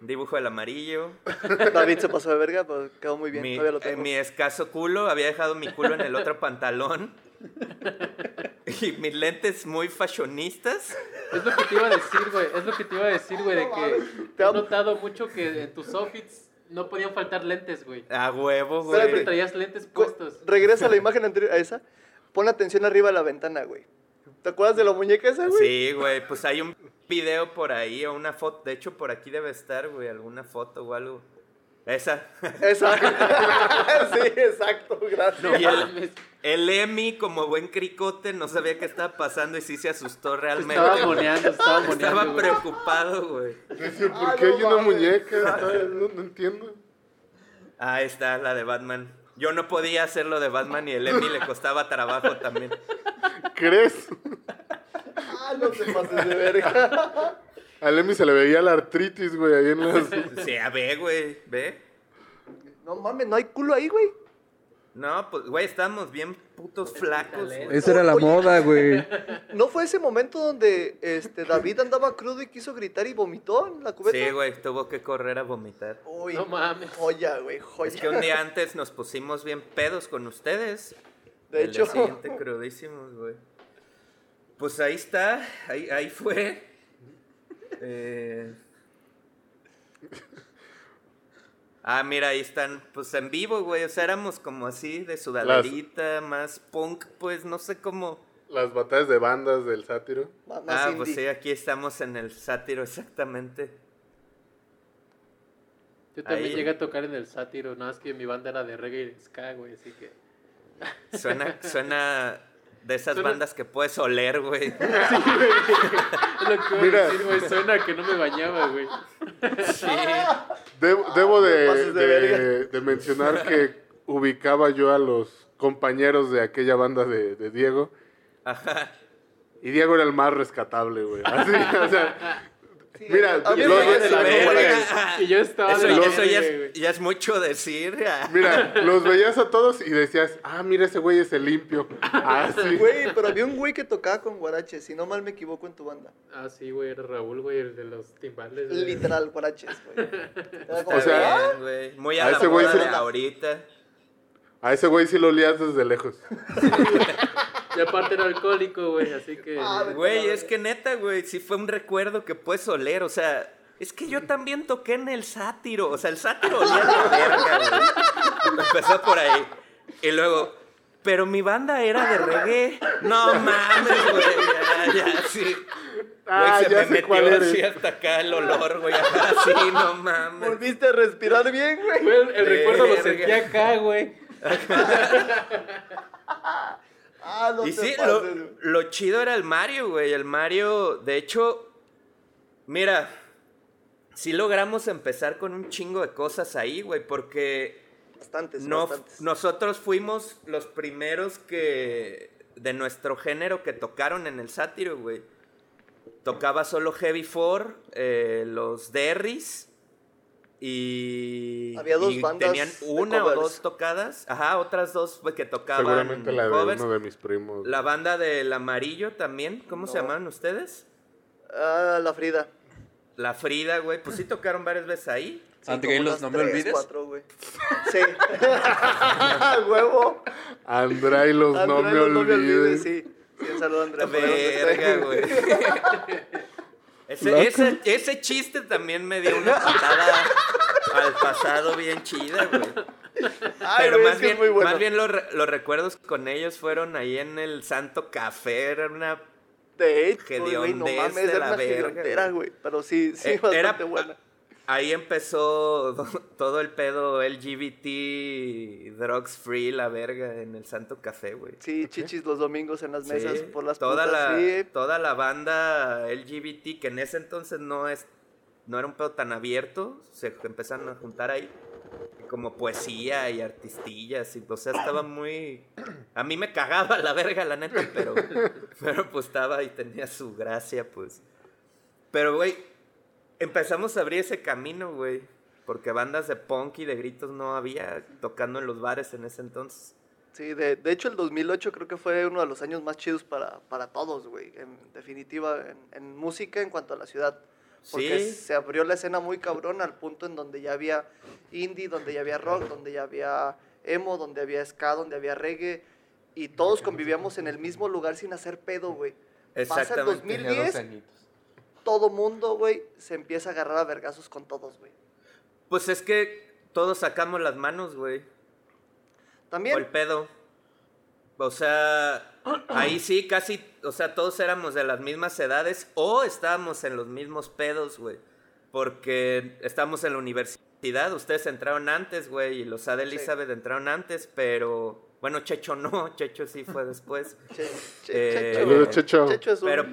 Dibujo del amarillo. David se pasó de verga, pero quedó muy bien. mi, Todavía lo eh, tengo. mi escaso culo. Había dejado mi culo en el otro pantalón. Y mis lentes muy fashionistas. Es lo que te iba a decir, güey. Es lo que te iba a decir, güey, de que Te he notado mucho que en tus outfits no podían faltar lentes, güey. A huevo, Espérate. Siempre güey. traías lentes puestos. Regresa a la imagen anterior a esa. Pon atención arriba de la ventana, güey. ¿Te acuerdas de la muñeca esa, güey? Sí, güey. Pues hay un video por ahí o una foto. De hecho, por aquí debe estar, güey. Alguna foto o algo. Esa. Esa. sí, exacto, gracias. El, el Emi, como buen cricote, no sabía qué estaba pasando y sí se asustó realmente. Estaba moneando, estaba moneando. Estaba güey. preocupado, güey. Decía, ¿Por Ah, qué no hay una muñeca? No, no entiendo. Ah, está la de Batman. Yo no podía hacer lo de Batman y el Emi le costaba trabajo también. ¿Crees? Ah, no te pases de verga. Al Emi se le veía la artritis, güey, ahí en las... Sí, a ver, güey. ¿Ve? No mames, no hay culo ahí, güey. No, pues, güey, estábamos bien putos flacos. güey. Esa era la Oye. moda, güey. ¿No fue ese momento donde este, David andaba crudo y quiso gritar y vomitó en la cubeta? Sí, güey, tuvo que correr a vomitar. Uy, No mames. joya, güey, joya. Es que un día antes nos pusimos bien pedos con ustedes. De El hecho, día siguiente crudísimos, güey. Pues ahí está, ahí, ahí fue. Eh, Ah, mira, ahí están, pues en vivo, güey. O sea, éramos como así, de sudaderita, más punk, pues no sé cómo. Las batallas de bandas del sátiro. más Ah, indie. pues sí, aquí estamos en el sátiro, exactamente. Yo también Ahí. llegué a tocar en el sátiro, nada más que mi banda era de reggae y de ska, güey, así que... Suena, suena de esas Suena- bandas que puedes oler, güey. Es lo que Mira. decir, güey, suena que no me bañaba, güey. Sí. Debo, debo de, Ah, de de- verga. de mencionar que ubicaba yo a los compañeros de aquella banda de, de Diego. Ajá. Y Diego era el más rescatable, güey. Así, o sea, Sí, mira, me los- la verga. Y yo estaba Eso, de la eso ya, es, güey. ya es mucho decir. mira, los veías a todos y decías, ah, mira, ese güey es el limpio. Ah, sí. Güey, pero había un güey que tocaba con guaraches, si no mal me equivoco en tu banda. Ah, sí, güey, era Raúl, güey, el de los timbales. güey. Literal, guaraches, güey. Era como O sea, "Ah, bien, güey. Muy a a, la ese güey de ahorita. A ese güey sí lo olías desde lejos. Y aparte era alcohólico, güey, así que... Ah, Güey, es que neta, güey, sí fue un recuerdo que puedes oler. O sea, es que yo también toqué en el sátiro. O sea, el sátiro olía de verga, güey. Empezó por ahí. Y luego, pero mi banda era de reggae. No mames, güey. Ya, ya, sí. Ah, Güey, se ya me metió así hasta acá el olor, güey. Ajá, sí, no mames. Volviste a respirar bien, güey. Güey, el, el recuerdo lo sentí acá, güey. Ah, no Y sí, pases, lo, lo chido era el Mario, güey. El Mario, de hecho, mira, sí logramos empezar con un chingo de cosas ahí, güey, porque Bastantes, no, bastantes. nosotros fuimos los primeros que de nuestro género que tocaron en el sátiro, güey. Tocaba solo Heavy Four, eh, los Derrys y, Había dos y bandas tenían de una o dos tocadas, ajá, otras dos que tocaban Seguramente la de covers. uno de mis primos. La banda del amarillo también, ¿cómo se llamaban ustedes? Ah, la Frida. La Frida, güey, pues sí tocaron varias veces ahí. Sí, André, como los unas no me olvides. cuatro, güey. Sí. Huevo. André y los no no me olvides. sí. Sí, un saludo Verga, güey. Ese, ese, ese chiste también me dio una patada al pasado bien chida, güey. Ay, Pero más bien, bueno. más bien los, los recuerdos con ellos fueron ahí en el Santo Café. Era una. De hecho, güey, no mames, de era la una verga, güey. Pero sí, sí, Eh, bastante era- buena. Ahí empezó todo el pedo LGBT, drugs free, la verga, en el Santo Café, güey. Sí, chichis los domingos en las mesas Sí, por las toda putas, la, sí. toda la banda LGBT que en ese entonces no es no era un pedo tan abierto, se empezaron a juntar ahí como poesía y artistillas y o sea, estaba muy a mí me cagaba la verga la neta, pero pero pues estaba y tenía su gracia, pues. Pero güey, empezamos a abrir ese camino, güey, porque bandas de punk y de gritos no había tocando en los bares en ese entonces. Sí, de, de hecho el 2008 creo que fue uno de los años más chidos para, para todos, güey. En definitiva, en, en música en cuanto a la ciudad. Porque Sí. se abrió la escena muy cabrón al punto en donde ya había indie, donde ya había rock, donde ya había emo, donde había ska, donde había reggae. Y todos convivíamos en el mismo lugar sin hacer pedo, güey. Pasa el Exactamente. 2010, todo mundo, güey, se empieza a agarrar a vergazos con todos, güey. Pues es que todos sacamos las manos, güey. O el También, pedo. O sea, ahí sí, casi, o sea, todos éramos de las mismas edades o estábamos en los mismos pedos, güey. Porque estábamos en la universidad, ustedes entraron antes, güey, y los A de Elizabeth entraron antes, pero, bueno, Checho no, Checho sí fue después. Che- Che- Eh, Checho. Checho es un Pero-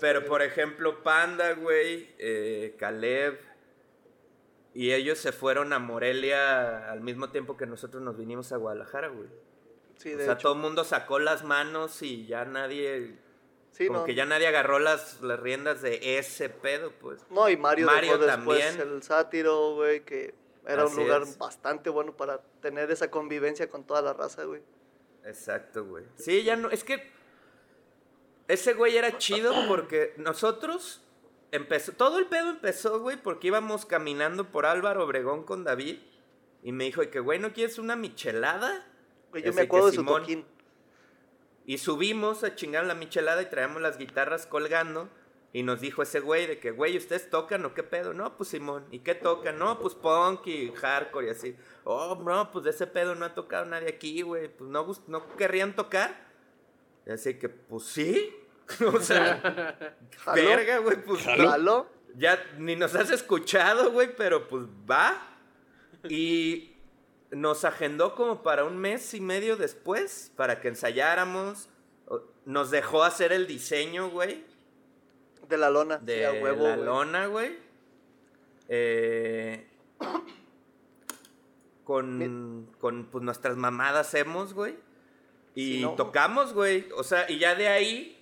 Pero, por ejemplo, Panda, güey, eh, Caleb, y ellos se fueron a Morelia al mismo tiempo que nosotros nos vinimos a Guadalajara, güey. Sí, O de sea, hecho. todo el mundo sacó las manos y ya nadie, Sí, como no. que ya nadie agarró las, las riendas de ese pedo, pues. No, y Mario, Mario dejó después también. el sátiro, güey, que era Así un lugar es. bastante bueno para tener esa convivencia con toda la raza, güey. Exacto, güey. Sí, ya no, es que ese güey era chido porque nosotros empezó, todo el pedo empezó, güey, porque íbamos caminando por Álvaro Obregón con David y me dijo, "Y que güey, ¿no quieres una michelada? Güey, yo Ese me acuerdo de su Simón. toquín. Y subimos a chingar la michelada y traíamos las guitarras colgando. Y nos dijo ese güey de que, güey, ¿ustedes tocan o qué pedo? No, pues Simón. ¿Y qué tocan? No, pues punk y hardcore y así. Oh, no, pues de ese pedo no ha tocado nadie aquí, güey. Pues no, no querrían tocar. Y así que, pues sí. o sea, verga, güey, pues ¿Jaló? ya ni nos has escuchado, güey, pero pues va. Y nos agendó como para un mes y medio después para que ensayáramos. Nos dejó hacer el diseño, güey, De la lona. de sí, a huevo, la güey. lona, güey. Eh, con, con pues, nuestras mamadas hemos, güey. Y tocamos, güey. O sea, y ya de ahí,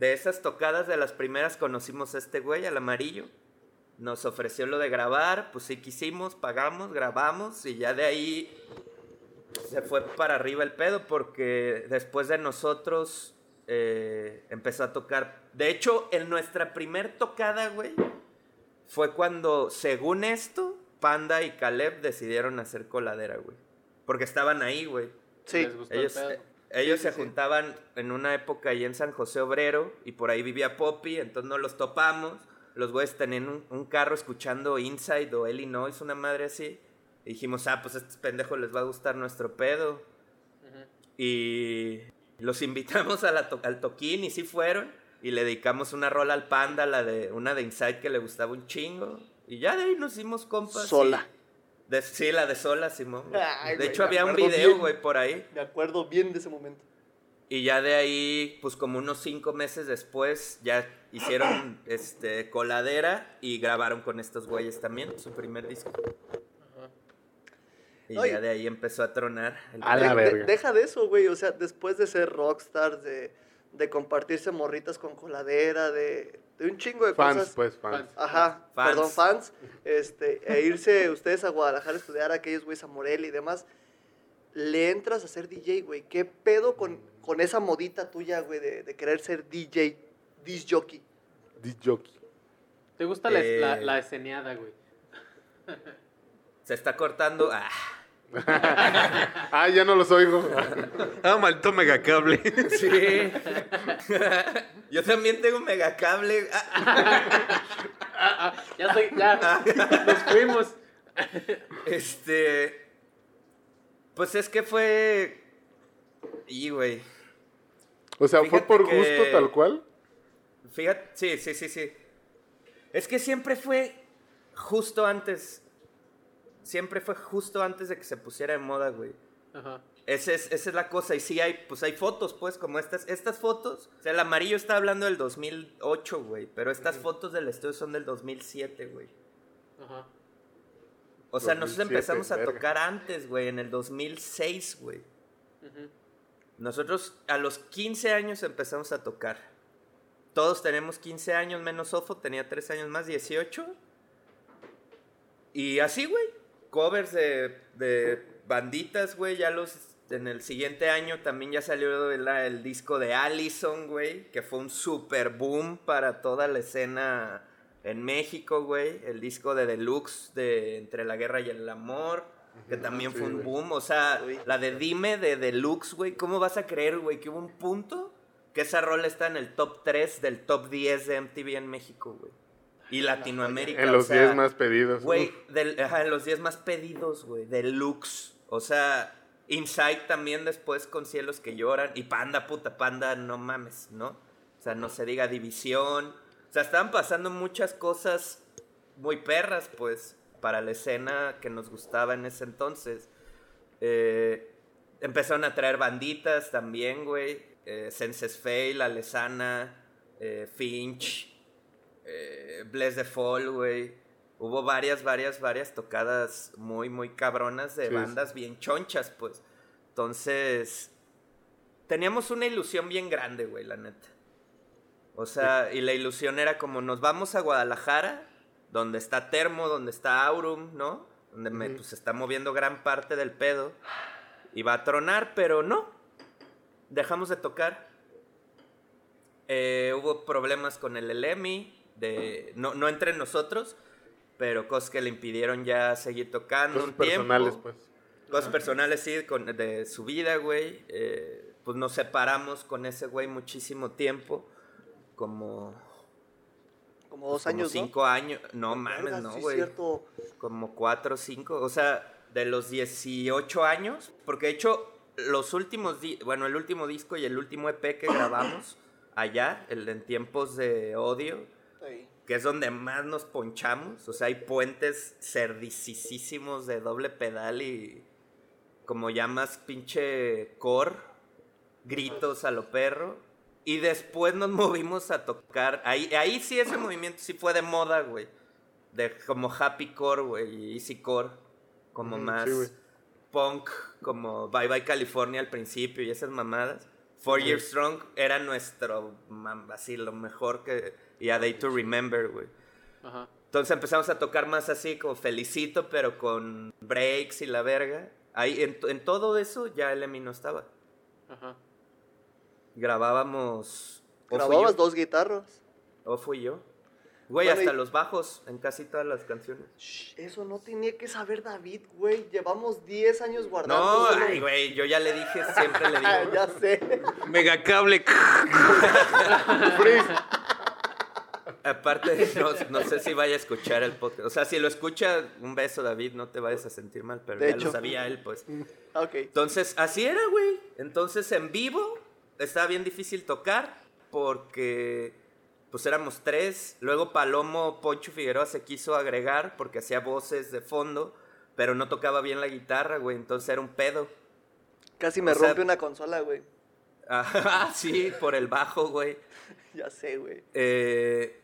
de esas tocadas de las primeras, conocimos a este güey, al amarillo. Nos ofreció lo de grabar, pues sí quisimos, pagamos, grabamos y ya de ahí se fue para arriba el pedo porque después de nosotros eh, empezó a tocar. De hecho, en nuestra primer tocada, güey, fue cuando, según esto, Panda y Caleb decidieron hacer coladera, güey. Porque estaban ahí, güey. Sí. Les gustó el Ellos, pedo. Ellos Sí, se sí. juntaban en una época ahí en San José Obrero y por ahí vivía Poppy, entonces nos los topamos. Los güeyes tenían un, un carro escuchando Inside o Illinois, una madre así. Y dijimos, ah, pues a estos pendejos les va a gustar nuestro pedo. Y los invitamos a la to- al toquín y sí fueron. Y le dedicamos una rola al panda, la de una de Inside que le gustaba un chingo. Y ya de ahí nos hicimos compas. y- Sola. De- sí, la de Sola, Simón. Ay, de hecho, había un video, güey, por ahí. Me acuerdo bien de ese momento. Y ya de ahí, pues como unos cinco meses después, ya hicieron este coladera y grabaron con estos güeyes también, su primer disco. Y Ay. ya de ahí empezó a tronar. el A la de- verga. deja de eso, güey. O sea, después de ser rockstars, de, de compartirse morritas con coladera, de, de un chingo de Fans, cosas. pues, fans. Ajá, Fans. perdón, fans. Este, e irse ustedes a Guadalajara a estudiar, aquellos güeyes a Morelia y demás. Le entras a ser DJ, güey. ¿Qué pedo con, con esa modita tuya, güey, de, de querer ser DJ, disc jockey? Disc jockey. ¿Te gusta la, Eh. la, la esceneada, güey? Se está cortando. Ah, Ah, ya no los oigo. Ah, maldito megacable. sí. Yo también tengo un megacable. Ah, Ah, ya estoy, ya. Nos fuimos. este. Pues es que fue. Y, güey. O sea, ¿fue por que- gusto tal cual? Fíjate, sí, sí, sí, sí. Es que siempre fue justo antes. Siempre fue justo antes de que se pusiera de moda, güey. Ajá. Esa es, esa es la cosa. Y sí hay, pues hay fotos, pues, como estas. Estas fotos. O sea, el amarillo está hablando del 2008, güey. Pero estas fotos del estudio son del 2007, güey. Ajá. O sea, nosotros 2007, empezamos a verga. tocar antes, güey, en el 2006, güey. Ujú. Nosotros a los 15 años empezamos a tocar. Todos tenemos 15 años, menos Ofo, tenía 3 años más, 18. Y así, güey. Covers de, de banditas, güey. Ya los. En el siguiente año también ya salió el, el disco de Allison, güey. Que fue un super boom para toda la escena en México, güey. El disco de Deluxe de Entre la Guerra y el Amor. Que también sí, fue un boom. O sea, la de Dime de Deluxe, güey. ¿Cómo vas a creer, güey, que hubo un punto que esa rola está en el top 3 del top 10 de MTV en México, güey? Y Latinoamérica. En los sea, 10 más pedidos. Güey, en los 10 más pedidos, güey. Deluxe. O sea, Inside también después con Cielos que Lloran. Y Panda, puta, Panda, no mames, ¿no? O sea, no se diga División. O sea, estaban pasando muchas cosas muy perras, pues, para la escena que nos gustaba en ese entonces. Eh, empezaron a traer banditas también, güey. Eh, Senses Fail, Alesana, eh, Finch, eh, Bless the Fall, güey. Hubo varias, varias, varias tocadas muy, muy cabronas de Sí, bandas bien chonchas, pues. Entonces, teníamos una ilusión bien grande, güey, la neta. O sea, y la ilusión era como nos vamos a Guadalajara, donde está Termo, donde está Aurum, ¿no? Donde me, Ujú. pues, se está moviendo gran parte del pedo. Y va a tronar, pero no. Dejamos de tocar. Eh, hubo problemas con el Elemi, de, no, no entre nosotros, pero cosas que le impidieron ya seguir tocando Cosas un tiempo. personales, pues. Cosas personales, sí, con, de su vida, güey. Eh, pues nos separamos con ese güey muchísimo tiempo. Como, Como dos como años, cinco años. No mames, Verga, no, güey. cierto. como cuatro cinco. O sea, de los 18 años. Porque de hecho, los últimos. di- Bueno, el último disco y el último EP que grabamos allá, el de En Tiempos de Odio. Que es donde más nos ponchamos. O sea, hay puentes cerdicísimos de doble pedal y como ya más pinche core, gritos a lo perro. Y después nos movimos a tocar. Ahí, ahí sí ese movimiento sí fue de moda, güey. De como happy core, güey, easy core. Como más sí, punk, como Bye Bye California al principio y esas mamadas. Four Years Strong era nuestro, así, lo mejor que... Y A Day to Remember, güey. Ajá. Entonces empezamos a tocar más así, como Felicito, pero con breaks y la verga. Ahí, en, to- en todo eso ya el Emi no estaba. Ajá. Grabábamos... Grababas dos guitarras. O fui yo. Güey, Bueno, hasta y- los bajos en casi todas las canciones. Shh, Eso no tenía que saber David, güey. Llevamos 10 años No, guardándolo. ay, güey, yo ya le dije, siempre le Ah, digo. ya sé. Megacable. Freeze. Aparte, no, no sé si vaya a escuchar el podcast. O sea, si lo escucha, un beso, David, no te vayas a sentir mal, pero De ya lo hecho. sabía él, pues. Ok. Entonces, así era, güey. Entonces, en vivo, estaba bien difícil tocar porque, pues, éramos tres. Luego Palomo Poncho Figueroa se quiso agregar porque hacía voces de fondo, pero no tocaba bien la guitarra, güey. Entonces era un pedo. Casi me O sea- rompe una consola, güey. Ah, sí, por el bajo, güey. Ya sé, güey. Eh,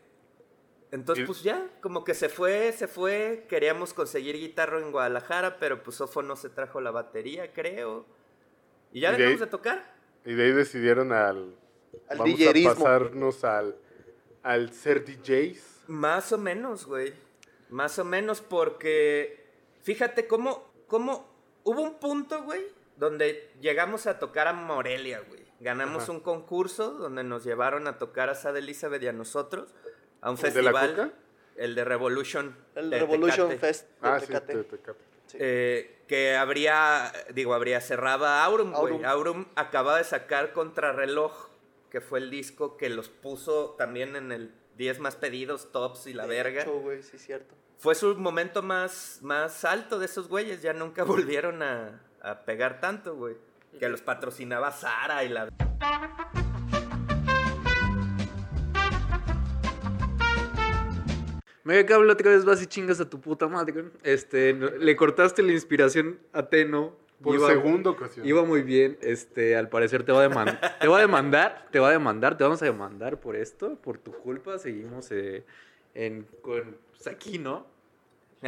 entonces, pues ya, como que se fue, se fue. Queríamos conseguir guitarra en Guadalajara, pero pues Ofo no se trajo la batería, creo. Y ya Y de dejamos ahí- de tocar. Y de ahí decidieron al. Al vamos a pasarnos al, al ser DJs. Más o menos, güey. Más o menos porque, fíjate cómo, cómo hubo un punto, güey, donde llegamos a tocar a Morelia, güey. Ganamos Ajá. un concurso donde nos llevaron a tocar a Sad Elizabeth y a nosotros a un ¿El de la festival. El de Revolution. El de Revolution Tecate. Fest de Ah, sí, Tecate. Sí. Eh, que habría, digo, habría cerraba Aurum, güey. Aurum. Aurum acaba de sacar Contrarreloj, que fue el disco que los puso también en el 10 más pedidos, tops y la De verga. hecho, güey, sí, cierto. Fue su momento más, más alto de esos güeyes, ya nunca volvieron a, a pegar tanto, güey. Que los patrocinaba Sara y la... Mega cable otra vez vas y chingas a tu puta madre. güey. Este, le cortaste la inspiración a Teno. Por Iba- segunda ocasión. Iba muy bien, este, al parecer te va a demandar, te va a demandar, te va a demandar, te vamos a demandar por esto, por tu culpa, seguimos eh, en, con, pues aquí, ¿no?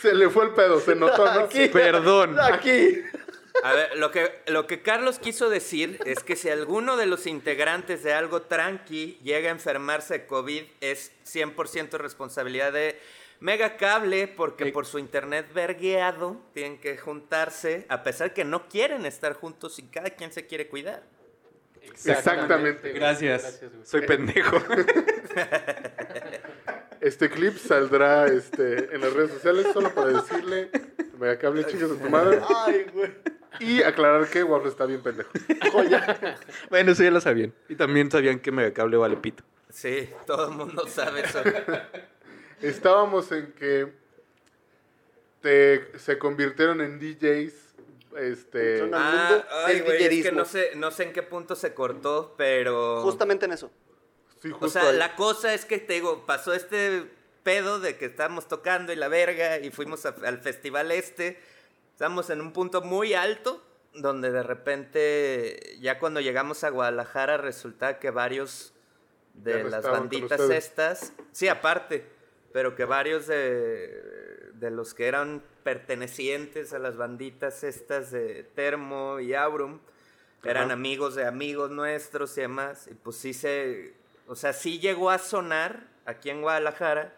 Se le fue el pedo, se notó, ¿no? Aquí. Perdón. Aquí. A ver, lo que, lo que Carlos quiso decir es que si alguno de los integrantes de algo tranqui llega a enfermarse de COVID, es 100% responsabilidad de Mega Cable, porque Eh. por su internet vergueado tienen que juntarse, a pesar que no quieren estar juntos y cada quien se quiere cuidar. Exactamente. Gracias. güey. Soy pendejo. Este clip saldrá este, en las redes sociales solo para decirle Megacable chicas a tu madre Ay, güey. y aclarar que Waffle está bien pendejo. bueno, eso ya lo sabían. Y también sabían que Megacable vale pito. Sí, todo el mundo sabe eso. Estábamos en que te, se convirtieron en DJs. Este, Son- ah, ay, güey, es que no sé, no sé en qué punto se cortó, pero... Justamente en eso. sí, justo O sea, ahí. la cosa es que te digo, pasó este pedo de que estábamos tocando y la verga y fuimos a- al festival este. Estamos en un punto muy alto donde de repente, ya cuando llegamos a Guadalajara, resulta que varios de las banditas estas, sí, aparte, pero que varios de, de los que eran pertenecientes a las banditas estas de Termo y Aurum, eran Ajá. amigos de amigos nuestros y demás. Y pues sí se. O sea, sí llegó a sonar aquí en Guadalajara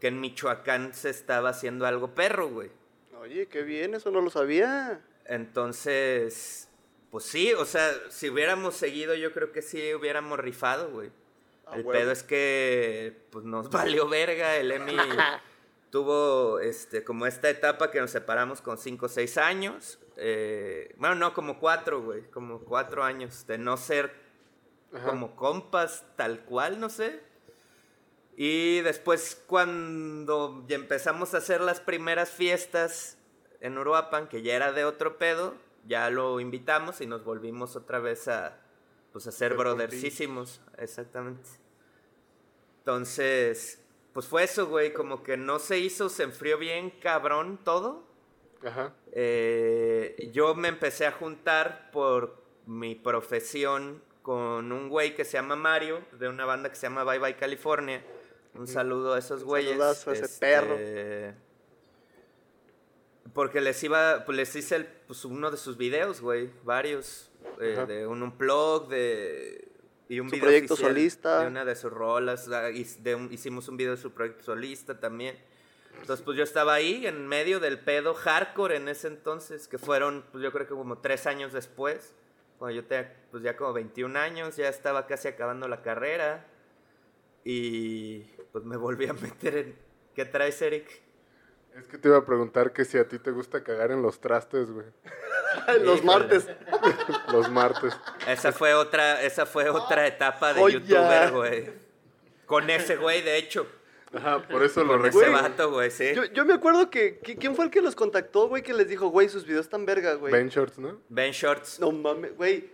que en Michoacán se estaba haciendo algo perro, güey. Oye, qué bien, eso no lo sabía. Entonces. Pues sí, o sea, si hubiéramos seguido, yo creo que sí hubiéramos rifado, güey. El pedo es que pues nos valió verga. El Emi tuvo este, como esta etapa que nos separamos con 5 o 6 años. eh, bueno, no, como 4, güey. Como 4 años de no ser Ajá. como compas tal cual, no sé. Y después cuando empezamos a hacer las primeras fiestas en Uruapan, que ya era de otro pedo, ya lo invitamos y nos volvimos otra vez a pues a ser brothersísimos, exactamente. Entonces, pues fue eso, güey, como que no se hizo, se enfrió bien cabrón todo. Ajá. Eh, yo me empecé a juntar por mi profesión con un güey que se llama Mario, de una banda que se llama Bye Bye California. Un saludo a esos Un güeyes. saludazo a ese este, perro. Porque les iba, pues les hice el- pues, uno de sus videos, güey, varios. eh, de un, un blog, de... Y un Su video proyecto oficial solista. De una de sus rolas. ah, de un- hicimos un video de su proyecto solista también. Entonces, pues yo estaba ahí en medio del pedo hardcore en ese entonces, que fueron, pues yo creo que como tres años después, cuando yo tenía, pues ya como 21 años, ya estaba casi acabando la carrera. Y pues me volví a meter en... ¿Qué traes, Eric? Es que te iba a preguntar que si a ti te gusta cagar en los trastes, güey. Los Híjole. martes. Los martes. Esa fue otra, esa fue otra etapa de youtuber, güey. Con ese güey, de hecho. Ajá, por eso lo Con ese recuerdo. vato, güey, sí. Yo, yo me acuerdo que, que- ¿Quién fue el que los contactó, güey? Que les dijo, güey, sus videos están verga, güey. Ben Shorts, ¿no? Ben Shorts. No mames, güey.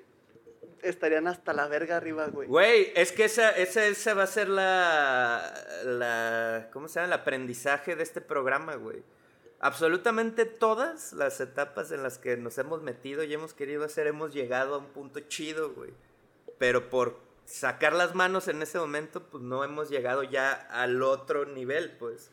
Estarían hasta la verga arriba, güey. Güey, es que esa, esa, esa va a ser la, la. ¿Cómo se llama? El aprendizaje de este programa, güey. Absolutamente todas las etapas en las que nos hemos metido y hemos querido hacer, hemos llegado a un punto chido, güey. Pero por sacar las manos en ese momento, pues no hemos llegado ya al otro nivel, pues.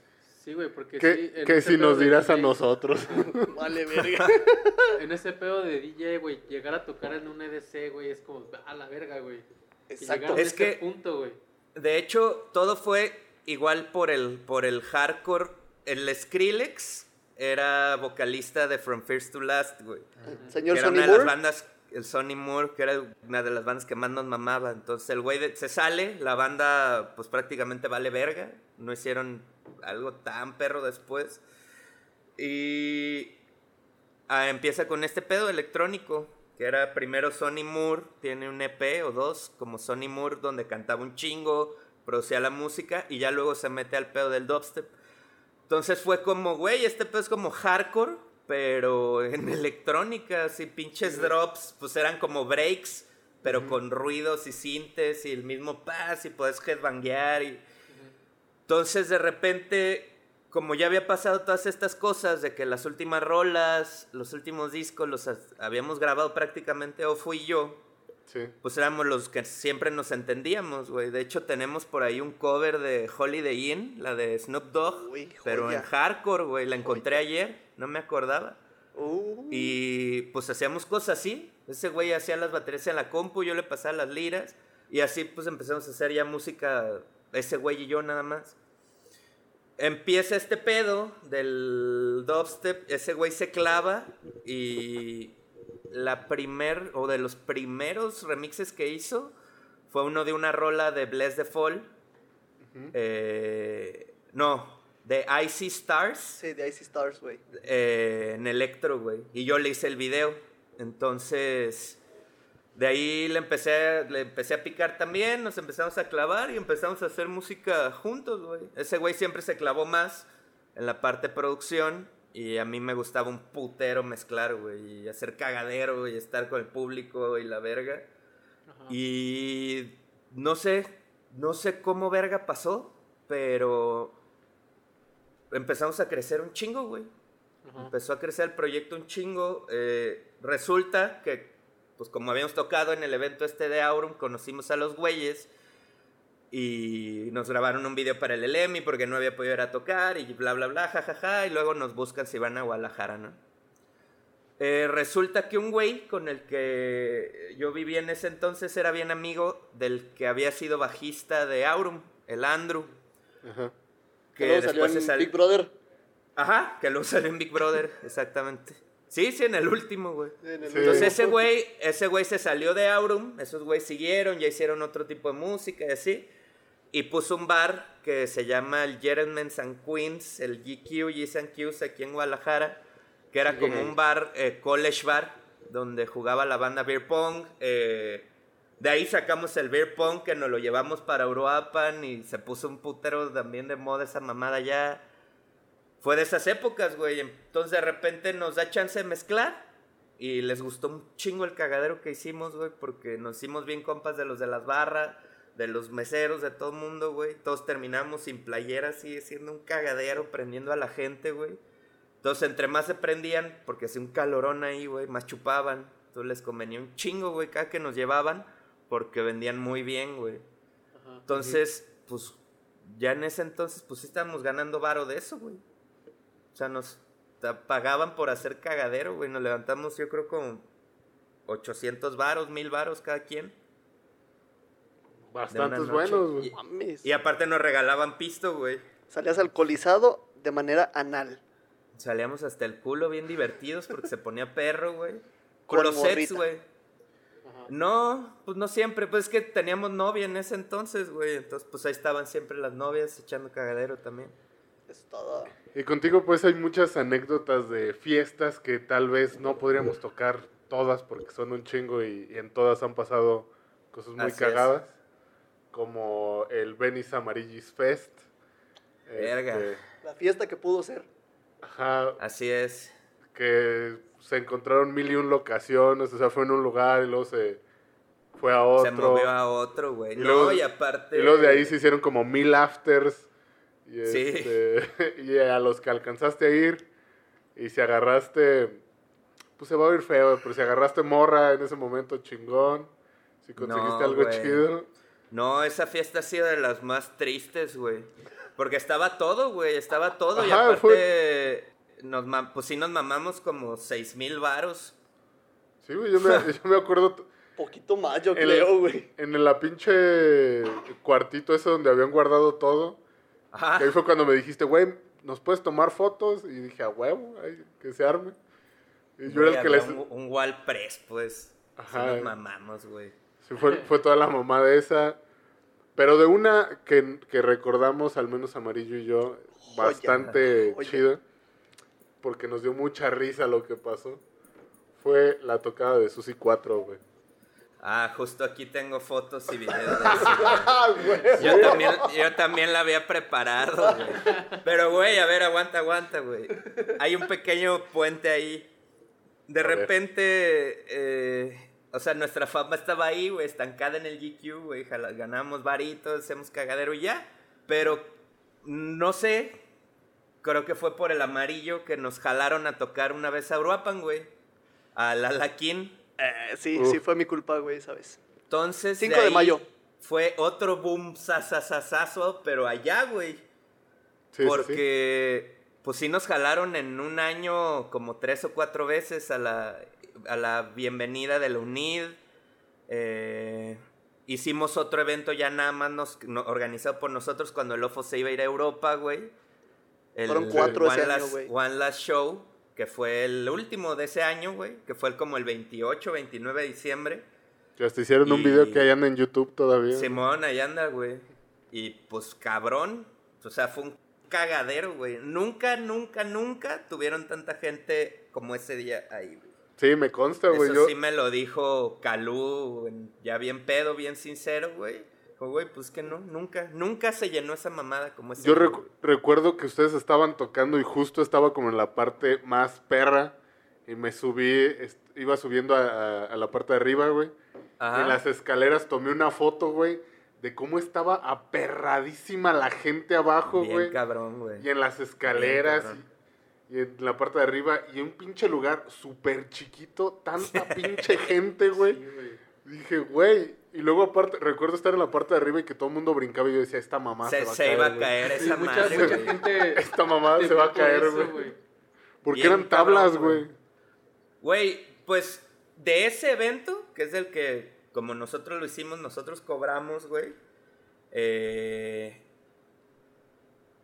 Sí, güey, porque ¿Qué, sí, ese si nos dirás a nosotros? Vale, verga. En ese pedo de DJ, güey, llegar a tocar en un EDC, güey, es como a la verga, güey. Exacto. Es este que- punto, güey. De hecho, todo fue igual por el, por el hardcore. El Skrillex era vocalista de From First to Last, güey. Señor que era Sonny una de Moore. las bandas, el Sonny Moore, que era una de las bandas que más nos mamaba. Entonces el güey de- se sale, la banda pues prácticamente vale verga. No hicieron algo tan perro después. Y ah, empieza con este pedo electrónico, que era primero Sonny Moore, tiene un EP o dos, como Sonny Moore, donde cantaba un chingo, producía la música, y ya luego se mete al pedo del dubstep. Entonces fue como, güey, este pedo es como hardcore, pero en electrónica, así pinches drops, pues eran como breaks, pero con ruidos y sintes y el mismo paz y puedes headbanguear y... Entonces de repente, como ya había pasado todas estas cosas de que las últimas rolas, los últimos discos los ha- habíamos grabado prácticamente o fui yo, Sí. pues éramos los que siempre nos entendíamos, güey. De hecho, tenemos por ahí un cover de Holiday Inn, la de Snoop Dogg, Uy, pero en hardcore, güey. La encontré ayer, no me acordaba. Uh, Y pues hacíamos cosas así. Ese güey hacía las baterías en la compu, yo le pasaba las liras. Y así pues empezamos a hacer ya música, ese güey y yo nada más. Empieza este pedo del dubstep, ese güey se clava y la primer, o de los primeros remixes que hizo, fue uno de una rola de Bless the Fall. Eh, no, de Icy Stars sí, de Icy Stars, güey. eh, en Electro, güey. Y yo le hice el video. Entonces, de ahí le empecé, le empecé a picar también, nos empezamos a clavar y empezamos a hacer música juntos, güey. Ese güey siempre se clavó más en la parte de producción y a mí me gustaba un putero mezclar, güey, y hacer cagadero y estar con el público y la verga. Y no sé, no sé cómo verga pasó, pero empezamos a crecer un chingo, güey. Empezó a crecer el proyecto un chingo. eh, resulta que, pues como habíamos tocado en el evento este de Aurum, conocimos a los güeyes y nos grabaron un video para el LEMI porque no había podido ir a tocar y bla, bla, bla, jajaja. y luego nos buscan si van a Guadalajara, ¿no? Eh, resulta que un güey con el que yo vivía en ese entonces era bien amigo del que había sido bajista de Aurum, el Andrew. Ajá. Que luego salió después se en sal- Big Brother. Ajá, que lo salió en Big Brother, exactamente. Sí, sí, en el último, güey. En el Sí. Entonces último. ese güey, ese güey se salió de Aurum, esos güeyes siguieron, ya hicieron otro tipo de música y así. Y puso un bar que se llama el Gentlemen's and Queens, el GQ, G's and Q's aquí en Guadalajara, que era como un bar, eh, college bar, donde jugaba la banda Beer Pong. eh, de ahí sacamos el Beer Pong que nos lo llevamos para Uruapan y se puso un putero también de moda esa mamada ya. Fue de esas épocas, güey. Entonces de repente nos da chance de mezclar. Y les gustó un chingo el cagadero que hicimos, güey. Porque nos hicimos bien compas de los de las barras, de los meseros, de todo el mundo, güey. Todos terminamos sin playera, así, siendo un cagadero, prendiendo a la gente, güey. Entonces entre más se prendían, porque hacía un calorón ahí, güey, más chupaban. Entonces les convenía un chingo, güey, cada que nos llevaban. Porque vendían muy bien, güey. Entonces, pues, ya en ese entonces, pues sí estábamos ganando varo de eso, güey. O sea, nos pagaban por hacer cagadero, güey. Nos levantamos, yo creo, como 800 varos, 1000 varos cada quien. Bastantes buenos, güey. Y- aparte nos regalaban pisto, güey. Salías alcoholizado de manera anal. Salíamos hasta el culo bien divertidos porque se ponía perro, güey. Con Con los sets, güey. No, pues no siempre. Pues es que teníamos novia en ese entonces, güey. Entonces, pues ahí estaban siempre las novias echando cagadero también. Es todo. Y contigo pues hay muchas anécdotas de fiestas que tal vez no podríamos tocar todas porque son un chingo y, y en todas han pasado cosas muy Así es. cagadas. Como el Venice Amarillis Fest. Verga. Este, La fiesta que pudo ser. ajá, Así es. que se encontraron mil y un locaciones, o sea, fue en un lugar y luego se fue a otro. Se movió a otro, güey. Y No, luego- y aparte. Y luego de ahí se hicieron como mil afters. Y, Sí. este, y a los que alcanzaste a ir. Y si agarraste. Pues se va a oír feo, pero si agarraste morra en ese momento, chingón. Si conseguiste No, algo chido. No, esa fiesta ha sido de las más tristes, güey. Porque estaba todo, güey. Estaba todo. y Ajá, aparte. Nos mam- pues sí nos mamamos como seis mil varos. Sí, güey, yo me, yo me acuerdo Poquito más, yo creo, güey. en la pinche cuartito ese donde habían guardado todo. Ajá. Ahí fue cuando me dijiste, güey, ¿nos puedes tomar fotos? Y dije, a huevo, ay, que se arme. Y yo Güey, era el que les... Un, un wall press, pues. Ajá. nos mamamos, güey. Sí, fue, fue toda la mamá de esa. Pero de una que, que recordamos, al menos Amarillo y yo, Joya, bastante joya. chida, porque nos dio mucha risa lo que pasó, fue la tocada de Susi 4, güey. Ah, justo aquí tengo fotos y videos de eso. güey. Yo también, yo también la había preparado, güey. Pero, güey, a ver, aguanta, aguanta, güey. Hay un pequeño puente ahí. De A repente, eh, o sea, nuestra fama estaba ahí, güey, estancada en el GQ, güey. Ganamos varitos, hacemos cagadero y ya. Pero, no sé, creo que fue por el amarillo que nos jalaron a tocar una vez a Uruapan, güey. Al Alaquín. Eh, sí, Uf. sí fue mi culpa, güey, ¿sabes? Entonces, 5 de mayo. Fue otro boom sasasasazo, pero allá, güey. Sí, sí, sí. porque, pues sí nos jalaron en un año como tres o cuatro veces a la, a la bienvenida de la UNID. Eh, hicimos otro evento ya nada más nos, no- organizado por nosotros cuando el OFO se iba a ir a Europa, güey. El Fueron cuatro ese One año, Last- güey. One Last Show, que fue el último de ese año, güey. Que fue como el 28, 29 de diciembre. Que hasta hicieron un Y- video que ahí anda en YouTube todavía. Simón, ahí anda, güey. Y pues cabrón. O sea, fue un cagadero, güey. Nunca, nunca, nunca tuvieron tanta gente como ese día ahí, güey. Sí, me consta, güey. Eso Yo, sí me lo dijo Calú, ya bien pedo, bien sincero, güey. Dijo, güey, pues que no, nunca, nunca se llenó esa mamada como ese yo recuerdo que ustedes estaban tocando y justo estaba como en la parte más perra. Y me subí, iba subiendo a, a- a la parte de arriba, güey. Ajá. En las escaleras tomé una foto, güey, de cómo estaba aperradísima la gente abajo, Bien güey. cabrón, güey. Y en las escaleras y, y en la parte de arriba. Y un pinche lugar súper chiquito, tanta pinche gente, güey. Dije, güey. Y luego aparte, recuerdo estar en la parte de arriba y que todo el mundo brincaba y yo decía, esta mamá se, Se, va a se caer. iba a caer esa mucha, madre, mucha gente. Esta mamá se va a caer, eso, güey. Porque Bien eran tablas, güey. güey. Güey, pues de ese evento, que es el que, como nosotros lo hicimos, nosotros cobramos, güey. Eh,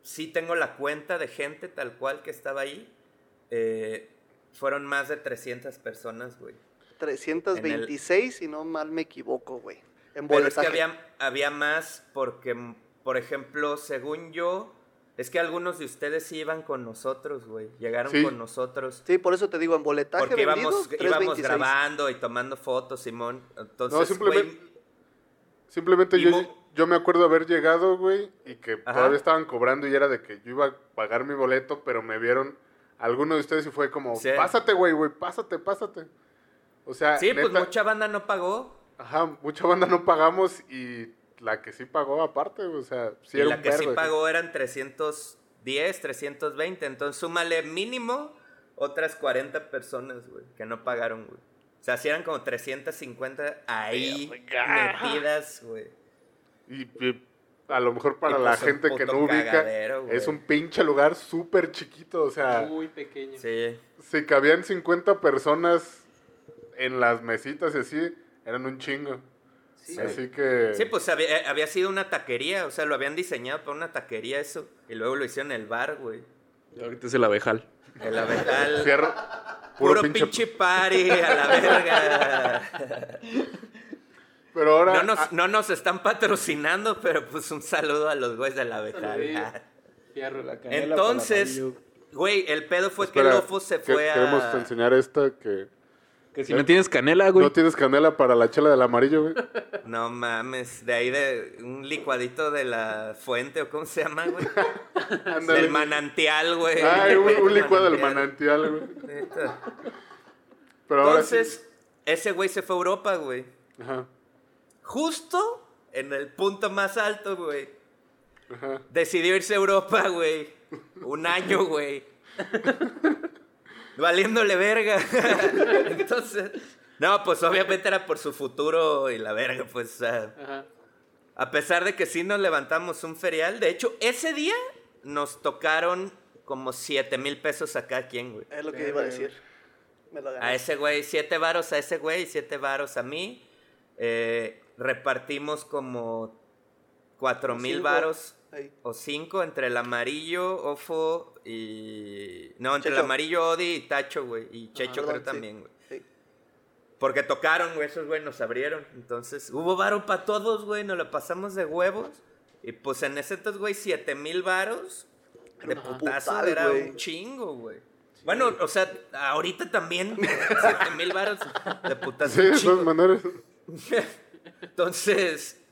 sí tengo la cuenta de gente tal cual que estaba ahí. Eh, fueron más de 300 personas, güey. 326, si no mal me equivoco, güey. En Pero es que había, había más porque, por ejemplo, según yo, es que algunos de ustedes sí iban con nosotros, güey. Llegaron Sí. con nosotros. Sí, por eso te digo, en boletaje Porque vendido, íbamos, íbamos 326. grabando y tomando fotos, Simón. Entonces, No, simplemente- güey, Simplemente yo, me acuerdo haber llegado, güey, y que Ajá. todavía estaban cobrando y era de que yo iba a pagar mi boleto, pero me vieron alguno de ustedes y fue como, Sí. pásate, güey, güey, pásate, pásate. O sea, Sí, pues neta, mucha banda no pagó. ajá, mucha banda no pagamos y la que sí pagó aparte, o sea, sí y era la un que sí pagó eran 310, 320. Entonces súmale mínimo otras 40 personas, güey, que no pagaron, güey. O sea, sí eran como 350 ahí metidas, güey. Y, y a lo mejor para la pues, gente que no ubica, cagadero, es un pinche lugar súper chiquito. O sea, Muy pequeño. Sí. si cabían 50 personas en las mesitas y así, eran un chingo. Sí. Así que... Sí, pues había, eh, había sido una taquería, o sea, lo habían diseñado para una taquería eso. Y luego lo hicieron en el bar, güey. Y ahorita es el abejal. El avental. Cierro. Puro, Puro, pinche, pinche... party a la verga. Pero ahora... No nos, ah, no nos están patrocinando, pero pues un saludo a los güeyes de la Saludillo. avental. Fierro. Entonces, güey, el pedo fue que espera, el Ofo se que- fue a... Queremos enseñar esta que... Que si no tienes canela, güey. No tienes canela para la chela del amarillo, güey. No mames, de ahí de un licuadito de la fuente o cómo se llama, güey. Del manantial, güey. Ay, un, un licuado del manantial, güey. Ahora sí- Entonces, ese güey se fue a Europa, güey. Ajá, Justo en el punto más alto, güey. ajá. Decidió irse a Europa, güey. Un año, güey. Valiéndole verga. Entonces, no, pues obviamente era por su futuro y la verga, pues. Ajá. a pesar de que sí nos levantamos un ferial. De hecho, ese día nos tocaron como 7 mil pesos a cada quien, güey. Es lo que iba a decir. Me lo gané. A ese güey, 7 varos a ese güey y 7 varos a mí. Eh, repartimos como 4 mil varos Ahí. o 5 entre el amarillo, Ofo y... No, entre el amarillo, Odi y Tacho, güey. Y Checho perdón, creo sí. también, güey. Sí. Porque tocaron, güey, esos güey nos abrieron. Entonces, hubo varo para todos, güey, nos lo pasamos de huevos. Y pues en ese entonces, güey, 7 mil varos de putazo putal, era un chingo, güey. Bueno, o sea, ahorita también, 7 mil varos de putazo. Sí, de chingo. todas maneras. Entonces,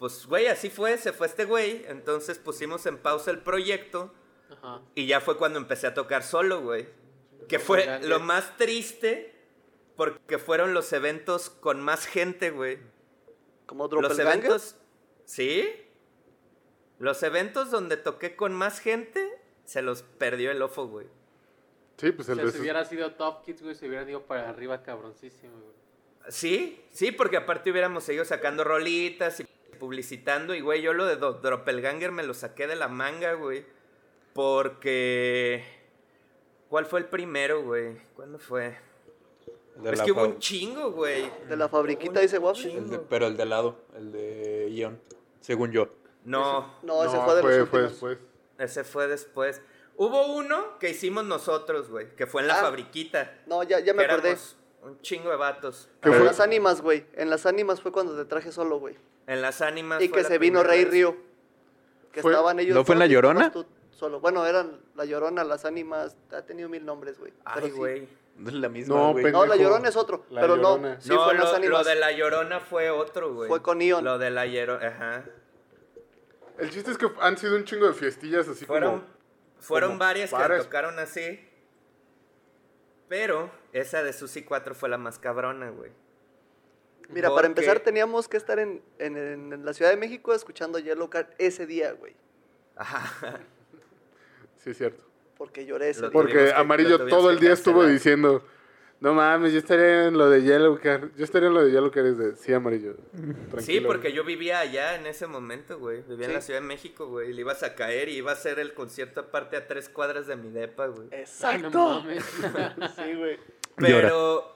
pues, güey, así fue, se fue este güey. Entonces pusimos en pausa el proyecto Ajá. y ya fue cuando empecé a tocar solo, güey. Que fue lo más triste porque fueron los eventos con más gente, güey. Como Los eventos, ¿sí? Los eventos donde toqué con más gente, se los perdió el ofo, güey. Sí, pues O el sea, de si hubiera sido Top Kids, güey, se hubieran ido para arriba cabroncísimo, güey. Sí, sí, porque aparte hubiéramos seguido sacando rolitas y publicitando. Y, güey, yo lo de Do- Doppelganger me lo saqué de la manga, güey. Porque... ¿Cuál fue el primero, güey? ¿Cuándo fue? De Es que hubo un chingo, güey. De la fabriquita dice waffle. el de- pero el de lado, el de Ion, según yo. No, No, ese No, fue de los fue últimos. después. ese fue después. Hubo uno que hicimos nosotros, güey, que fue en la Ah. fabriquita. No, ya, ya me acordé. éramos Un chingo de vatos. ¿Qué En fue? las ánimas, güey. En las ánimas fue cuando te traje solo, güey. En las ánimas. Y fue que la se vino Rey vez. Río. Que Fue- estaban ellos. ¿No fue en La Llorona? tú Solo. Bueno, eran La Llorona, las ánimas. Ha tenido mil nombres, güey. Ay, güey. No es la misma, No. No, La Llorona es otro. La pero Llorona. no. Sí, no, fue en lo, las lo ánimas. de La Llorona fue otro, güey. Fue con Ion. Lo de La Llorona, ajá. El chiste es que han sido un chingo de fiestillas así Fueron, como... fueron como varias que tocaron así. Pero esa de Susi 4 fue la más cabrona, güey. Mira, Porque- para empezar teníamos que estar en, en, en- en la Ciudad de México escuchando Yellow Card ese día, güey. Ajá. Sí, es cierto. Porque lloré ese día. Porque que- Amarillo todo el día estuvo diciendo... No mames, yo estaría en lo de Yellow Card. Yo estaría en lo de Yellow Card. Es de... Sí, Amarillo. Tranquilo. Sí, porque yo vivía allá en ese momento, güey. Vivía en la Ciudad de México, güey. Y le ibas a caer y iba a hacer el concierto aparte a tres cuadras de mi depa, güey. Exacto. mames. sí, güey. Pero,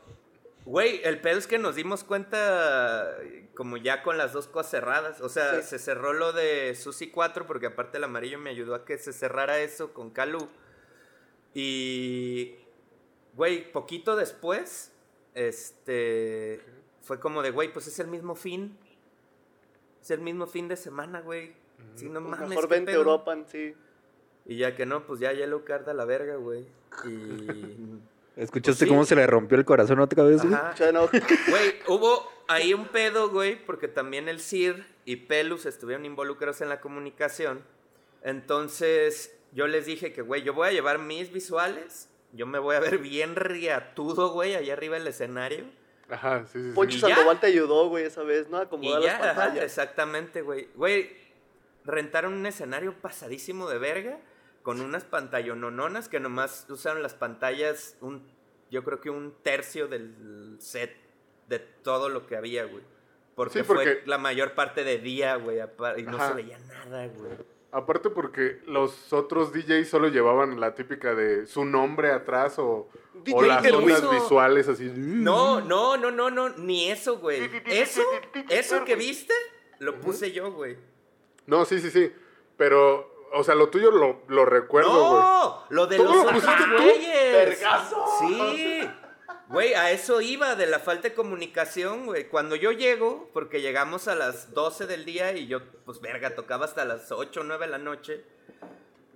güey, el pedo es que nos dimos cuenta como ya con las dos cosas cerradas. O sea, Sí. se cerró lo de Susi 4 porque aparte el amarillo me ayudó a que se cerrara eso con Calu. Y, güey, poquito después, este, fue como de, güey, pues es el mismo fin. Es el mismo fin de semana, güey. Sí, no Pues mames. mejor ¿qué vente a? Europa, sí. Y ya que no, pues ya Yellow Card a la verga, güey. Y... ¿Escuchaste Pues sí. cómo se le rompió el corazón otra vez, güey? Güey, hubo ahí un pedo, güey, porque también el CIR y Pelus estuvieron involucrados en la comunicación. Entonces, yo les dije que, güey, yo voy a llevar mis visuales, yo me voy a ver bien riatudo, güey, allá arriba del escenario. Ajá, sí, sí, sí. Poncho. Sandoval te ayudó, güey, esa vez, ¿no? Acomodar ya, las ajá, pantallas. exactamente, güey. Güey, rentaron un escenario pasadísimo de verga con unas pantallonononas que nomás usaron las pantallas un yo creo que un tercio del set de todo lo que había, güey. Porque, Sí, porque- fue la mayor parte de día, güey, y no Ajá. se veía nada, güey. Aparte porque los otros DJs solo llevaban la típica de su nombre atrás o, o las ondas visuales así. No, no, no, no, no, ni eso, güey. Eso, eso que viste, lo puse yo, güey. No, sí, sí, sí. Pero, o sea, lo tuyo lo, lo recuerdo, güey. No, lo de ¿Todo los lo otros pusiste tú? güeyes. Sí. Güey, a eso iba, de la falta de comunicación, güey. Cuando yo llego, porque llegamos a las 12 del día y yo, pues verga, tocaba hasta las 8 o 9 de la noche.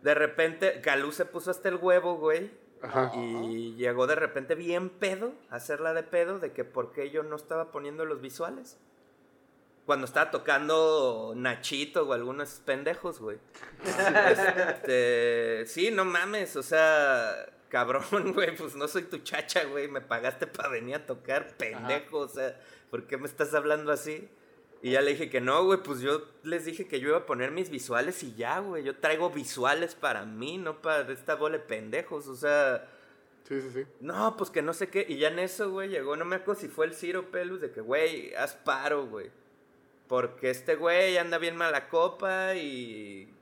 De repente, Galú se puso hasta el huevo, güey. Ajá. Y llegó de repente bien pedo, a hacerla de pedo, de que por qué yo no estaba poniendo los visuales. Cuando estaba tocando Nachito o algunos pendejos, güey. Este, sí, no mames, o sea, cabrón, güey, pues no soy tu chacha, güey, me pagaste para venir a tocar, pendejo, o sea, ¿por qué me estás hablando así? Y ya le dije que no, güey, pues yo les dije que yo iba a poner mis visuales y ya, güey, yo traigo visuales para mí, no para esta bola de pendejos, o sea, Sí, sí, sí. no, pues que no sé qué. Y ya en eso, güey, llegó, no me acuerdo si fue el Ciro Pelus, de que, güey, haz paro, güey. Porque este güey anda bien mala copa y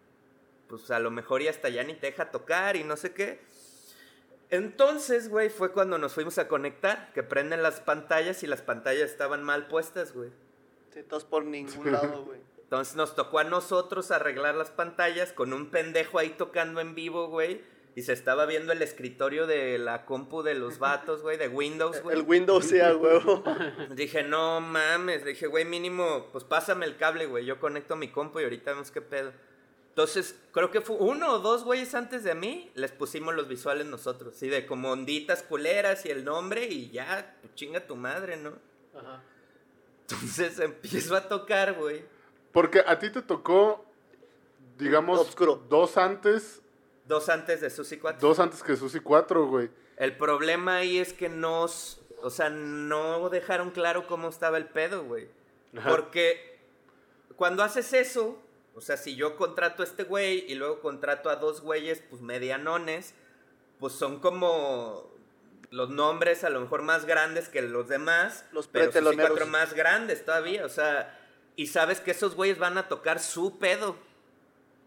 pues a lo mejor y hasta ya ni te deja tocar y no sé qué. Entonces, güey, fue cuando nos fuimos a conectar, que prenden las pantallas y las pantallas estaban mal puestas, güey. Sí, estás por ningún lado, güey. Entonces nos tocó a nosotros arreglar las pantallas con un pendejo ahí tocando en vivo, güey. Y se estaba viendo el escritorio de la compu de los vatos, güey, de Windows, güey. El Windows sea, huevo. Dije, no mames. Dije, güey, mínimo, pues pásame el cable, güey. Yo conecto mi compu y ahorita vemos qué pedo. Entonces, creo que fue uno o dos güeyes antes de mí, les pusimos los visuales nosotros. Sí, de como onditas culeras y el nombre y ya, pues chinga tu madre, ¿no? Ajá. Entonces empiezo a tocar, güey. Porque a ti te tocó, digamos, Obscuro. dos antes, Dos antes de Susi 4. dos antes que Susi 4, güey. El problema ahí es que no, s- o sea, no dejaron claro cómo estaba el pedo, güey. Ajá. Porque cuando haces eso, o sea, si yo contrato a este güey y luego contrato a dos güeyes, pues medianones, pues son como los nombres a lo mejor más grandes que los demás, Los pero sí preteloneros. cuatro más grandes todavía, o sea, y sabes que esos güeyes van a tocar su pedo.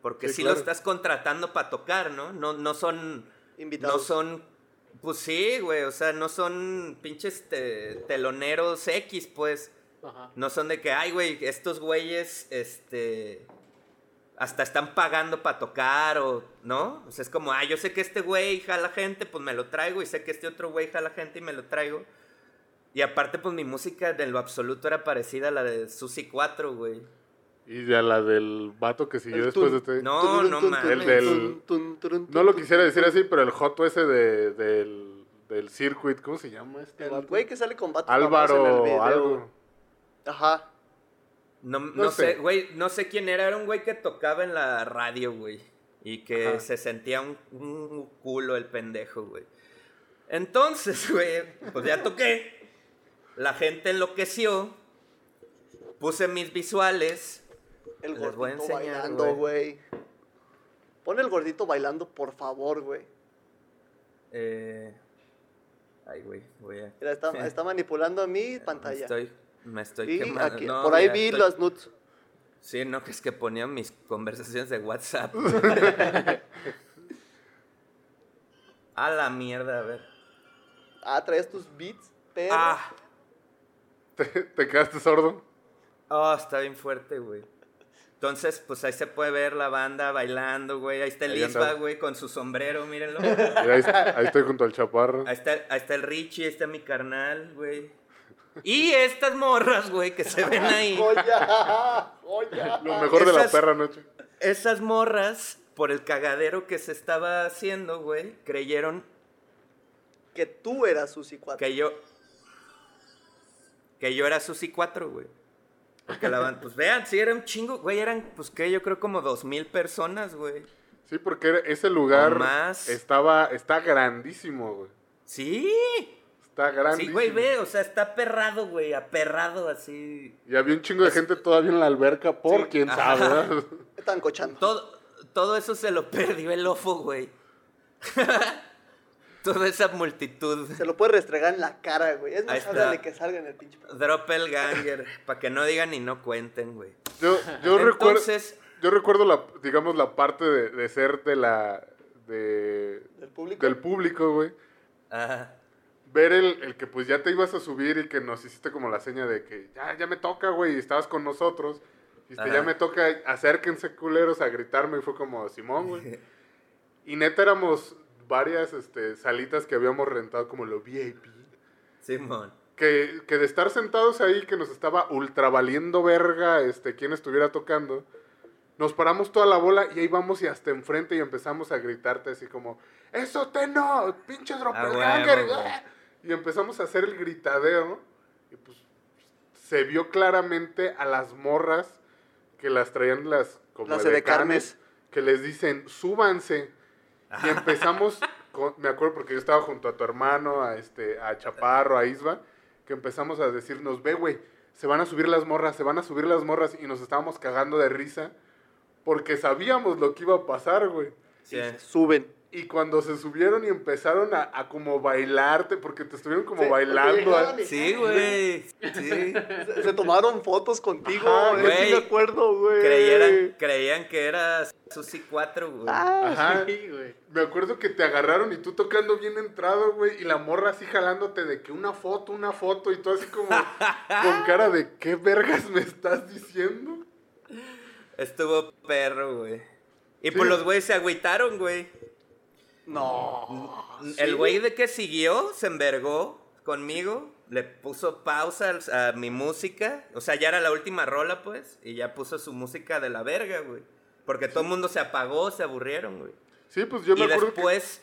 Porque Sí, si claro. lo estás contratando para tocar, ¿no? No, no son Invitados. no son. Pues sí, güey. O sea, no son pinches te- teloneros X, pues. Ajá. No son de que, ay, güey, estos güeyes, este. Hasta están pagando para tocar o. ¿No? O sea, es como, ah, yo sé que este güey jala gente, pues me lo traigo. Y sé que este otro güey jala gente y me lo traigo. Y aparte, pues mi música de lo absoluto era parecida a la de Susi 4, güey. Y de la del vato que siguió El después tun. de este. No, no mames. El del- tun, tun, turun, No lo quisiera decir así, pero el joto ese de, del, del circuit, ¿cómo se llama este El vato? güey que sale con vatos famosos en el Álvaro, video. algo. Ajá. No, no sé. sé, güey, no sé quién era, era un güey que tocaba en la radio, güey. Y que Ajá. se sentía un, un culo el pendejo, güey. Entonces, güey, pues ya toqué. La gente enloqueció. Puse mis visuales. El Les a gordito enseñar, bailando, güey. Pon el gordito bailando, por favor, güey. eh, Ay, güey, voy a... Mira, está, está manipulando mi pantalla. Estoy, me estoy Y quemando. aquí- No, por ahí mira, vi estoy- las nuts. Sí, no, que es que ponía mis conversaciones de WhatsApp. a la mierda, a ver. Ah, traías tus beats, pero. Ah, ¿Te, te quedaste sordo? Oh, está bien fuerte, güey. Entonces, pues ahí se puede ver la banda bailando, güey. Ahí está el Ahí anda. güey, con su sombrero, mírenlo. Ahí, ahí estoy junto al chaparro. Ahí está, ahí está el Richie, ahí está mi carnal, güey. Y estas morras, güey, que se ven ahí. ¡Joya! ¡Joya! Lo mejor de la Esas- perra noche. Esas morras, por el cagadero que se estaba haciendo, güey, creyeron Que tú eras Susi 4. que yo. Que yo era Susi 4, güey. Porque la banda, pues vean, sí, era un chingo, güey, eran, pues que yo creo como dos mil personas, güey. Sí, porque ese lugar más. estaba, está grandísimo, güey. Sí. Está Sí, grandísimo. güey, ve, o sea, está perrado, güey, aperrado así. Y había un chingo de gente todavía en la alberca por Sí. quién Ajá. sabe, ¿verdad? Están cochando. Todo, todo eso se lo perdió el ofo, güey. Toda esa multitud. Se lo puede restregar en la cara, güey. Es más, háblale que salga en el pinche. Drop el ganger, para que no digan y no cuenten, güey. Yo, yo recuerdo, Entonces, yo recuerdo la, digamos, la parte de, de ser de la, de, Del público. del público, güey. ajá. Ver el, el que pues ya te ibas a subir y que nos hiciste como la seña de que ya, ya me toca, güey, y estabas con nosotros. Y este, ya me toca, acérquense culeros a gritarme. Y fue como, Simón, güey. Y neta éramos varias este, salitas que habíamos rentado como lo VIP. Simón. Que, que de estar sentados ahí, que nos estaba ultra valiendo verga este, quien estuviera tocando, nos paramos toda la bola y ahí vamos y hasta enfrente y empezamos a gritarte así como, ¡Eso te no! ¡Pinche Ah, doppelganger! güey. Y empezamos a hacer el gritadeo y pues se vio claramente a las morras que las traían las como Las edecanes, edecarnes. que les dicen, súbanse. Y empezamos, con- me acuerdo porque yo estaba junto a tu hermano, a, este, a Chaparro, a Isba, que empezamos a decirnos, ve, güey, se van a subir las morras, se van a subir las morras, y nos estábamos cagando de risa, porque sabíamos lo que iba a pasar, güey. Sí. Suben. Y cuando se subieron y empezaron a, a como bailarte, porque te estuvieron como Sí, bailando. Sí, güey. Sí. Se, se tomaron fotos contigo, güey. Sí me acuerdo, güey. Creyeran, creían que era Susi 4, güey. Ah, Ajá. Sí, güey. Me acuerdo que te agarraron y tú tocando bien entrado, güey, y la morra así jalándote de que una foto, una foto, y tú así como con cara de ¿qué vergas me estás diciendo? Estuvo perro, güey. Y Sí. pues los güeyes se agüitaron, güey. No. El güey de que siguió se envergó conmigo, le puso pausa a mi música, o sea, ya era la última rola, pues, y ya puso su música de la verga, güey. Porque todo el mundo se apagó, se aburrieron, güey. Sí, pues yo me Y acuerdo después,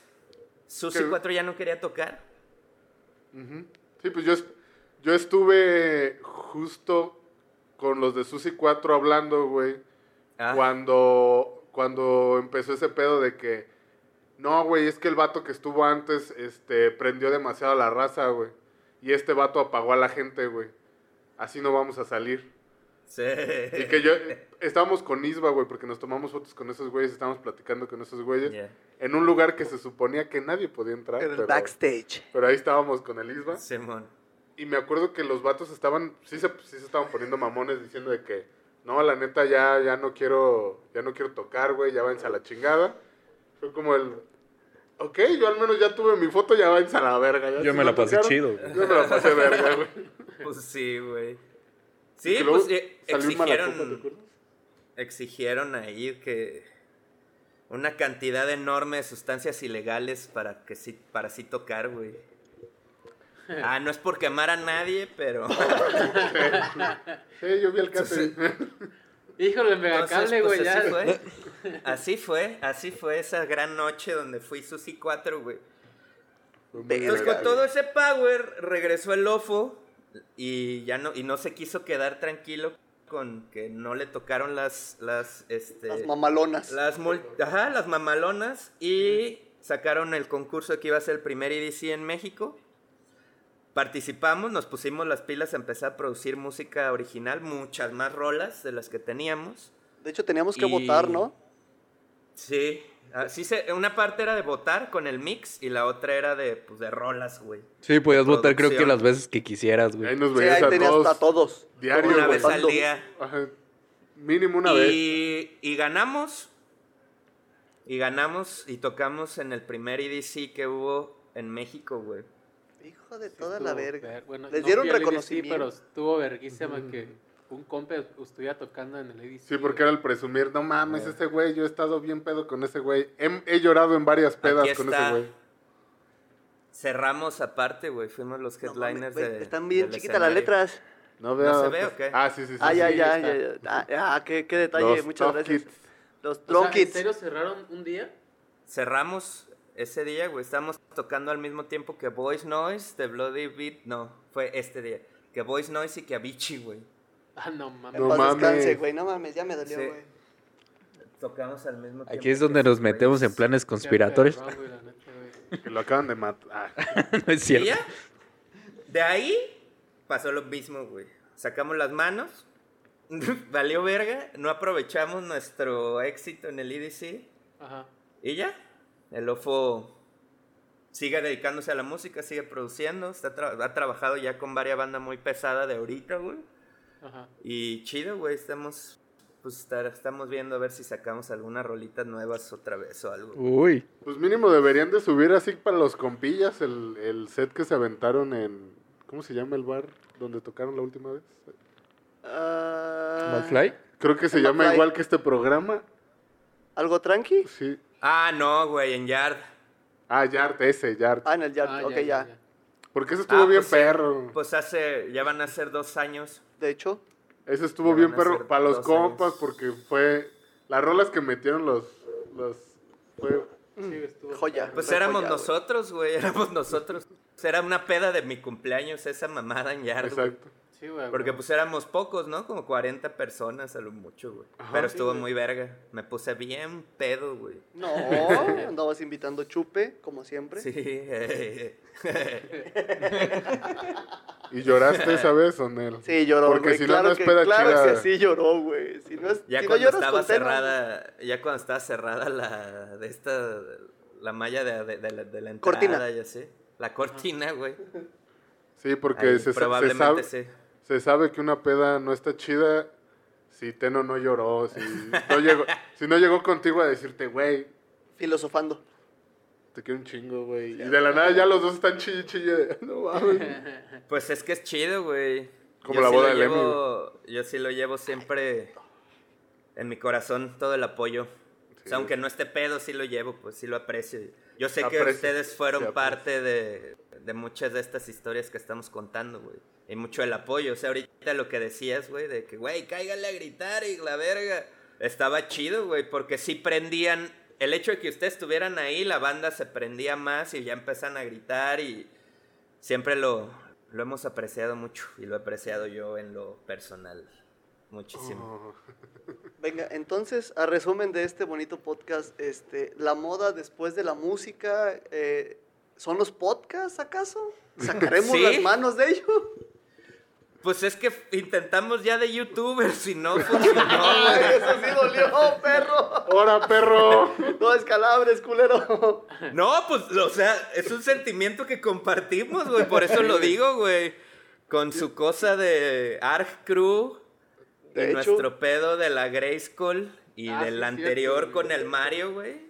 Susi que- 4 ya no quería tocar. Sí, pues yo, Yo estuve justo con los de Susi 4 hablando, güey. Ah, Cuando, cuando empezó ese pedo de que, no, güey, es que el vato que estuvo antes, este, prendió demasiado a la raza, güey. Y este vato apagó a la gente, güey. Así no vamos a salir. sí. Y que yo, estábamos con Isba, güey, porque nos tomamos fotos con esos güeyes, estábamos platicando con esos güeyes. Yeah. En un lugar que se suponía que nadie podía entrar. En el pero, backstage. pero ahí estábamos con el Isba. Simón. Y me acuerdo que los vatos estaban, sí se, sí se estaban poniendo mamones diciendo de que, no, la neta ya, ya no quiero, ya no quiero tocar, güey, ya váyanse a la chingada. Fue como el, ok, yo al menos ya tuve mi foto, ya váyanse a la verga. ya Yo me la pasé tocaron, chido, güey. Yo me la pasé verga, güey. Pues sí, güey. Sí, pues eh, salió un Malacopa, ¿te exigieron, exigieron ahí que una cantidad enorme de sustancias ilegales para que sí, para sí tocar, güey. Ah, no es por quemar a nadie, pero Sí, yo vi el catering. Híjole, Entonces, megacable, pues, güey, ya. así fue. Así fue, así fue esa gran noche donde fui Susi 4, güey. Entonces Verga, con todo ese power regresó el Lofo y ya no y no se quiso quedar tranquilo con que no le tocaron las las este Las mamalonas. las mul- ajá, las mamalonas y sacaron el concurso que iba a ser el primer EDC en México. Participamos, nos pusimos las pilas a empezar a producir música original, muchas más rolas de las que teníamos. De hecho, teníamos que Y- votar, ¿no? Sí, ah, sí se- una parte era de votar con el mix y la otra era de, pues, de rolas, güey. Sí, podías votar creo que las veces que quisieras, Ahí güey. nos Sí, veías ahí a tenías todos a todos. diario, Una vez al día. Ajá. Mínimo una vez. Y, y ganamos. Y ganamos y tocamos en el primer EDC que hubo en México, güey. Hijo de Sí toda la verga. ver- bueno, Les no dieron reconocimiento. pero estuvo verguísima que un compa estuviera tocando en el EDC. Sí, porque era el presumir, no mames, este güey, yo he estado bien pedo con ese güey. He, he llorado en varias pedas Aquí con está. ese güey. Cerramos aparte, güey. Fuimos los No headliners mames, güey, de. Están bien chiquitas las letras. No, ¿No se ve o qué? Ah, sí, sí, sí. Ah, sí, ya, sí, ya, ya, ya. Ah, qué, qué detalle. Los Muchas gracias. Kids. Los O sea, ¿En Kids. serio cerraron un día? Cerramos ese día, güey. Estábamos tocando al mismo tiempo que Voice Noise, de Bloody Beat. No, fue este día. Que Voice Noise y que Avicii, güey. Ah, no mames. No Paz descanse, mames. güey. No mames, ya me dolió, Sí. güey. Tocamos al mismo tiempo. Aquí es donde nos metemos en planes conspiratorios. Que lo acaban de matar. Ah, no es ¿Y cierto. ya? De ahí pasó lo mismo, güey. Sacamos las manos. Valió verga. No aprovechamos nuestro éxito en el EDC. Ajá. Y ya. El OFO sigue dedicándose a la música, sigue produciendo. Está tra- ha trabajado ya con varias bandas muy pesadas de ahorita, güey. Ajá. Y chido, güey. Estamos, pues, estar- estamos viendo a ver si sacamos algunas rolitas nuevas otra vez o algo. Uy. Pues mínimo deberían de subir así para los compillas el, el set que se aventaron en... ¿Cómo se llama el bar donde tocaron la última vez? Ah, ¿McFly? Creo que se llama igual que este programa. ¿Algo tranqui? Sí. Ah, no, güey, en Yard. Ah, Yart, ese, Yart. Ah, en el yard. Ah, ok, ya. Porque ese estuvo Ah, bien pues sí. perro. Pues hace, ya van a ser dos años. De hecho, Ese estuvo bien perro para los compas años. porque fue... Las rolas que metieron los... los fue, Sí, estuvo Joya. Pues éramos joya, nosotros, güey, éramos nosotros. Era una peda de mi cumpleaños esa mamada en Yard, exacto. Sí, güey. Porque pues éramos pocos, ¿no? Como 40 personas a lo mucho, güey. Ajá. Pero Sí, estuvo güey. muy verga. Me puse bien pedo, güey. No, andabas invitando chupe, como siempre. Sí. ¿Y lloraste esa vez o no? Sí, lloró, Porque güey. si no, claro no es que, claro chida. que sí lloró, güey. Si no, es, ya si no cuando lloras estaba cerrada, ya cuando estaba cerrada la de esta la malla de, de, de la, de la entrada Cortina. ya sé. La cortina, güey. Sí, porque Ahí se, sa- se probablemente sabe, sí. Se sabe que una peda no está chida si Teno no lloró, si no llegó, si no llegó contigo a decirte, güey, Filosofando. te quiero un chingo, güey. Y de la nada ya los dos están chille, chille. de, No mames. Pues es que es chido, güey. Como Yo la sí boda del Yo sí lo llevo siempre en mi corazón, todo el apoyo. O sea, aunque no esté pedo, sí lo llevo, pues sí lo aprecio. Yo sé que ustedes fueron parte de, de muchas de estas historias que estamos contando, güey. Y mucho el apoyo. O sea, ahorita lo que decías, güey, de que, güey, cáigale a gritar y la verga. Estaba chido, güey, porque sí prendían. El hecho de que ustedes estuvieran ahí, la banda se prendía más y ya empezaron a gritar y siempre lo, lo hemos apreciado mucho y lo he apreciado yo en lo personal muchísimo. Oh. Venga, entonces, a resumen de este bonito podcast, este, la moda después de la música, eh, ¿son los podcasts acaso? ¿Sacaremos Sí. las manos de ello? Pues es que intentamos ya de youtubers y no funcionó, Ay, eso sí dolió, perro. ¡Hora, perro! No escalabres, culero. No, pues, o sea, es un sentimiento que compartimos, güey. Por eso lo digo, güey. Con su cosa de Arc Crew y De hecho. nuestro pedo de la Grayskull y Ah, del sí, anterior cierto, con el Mario, güey.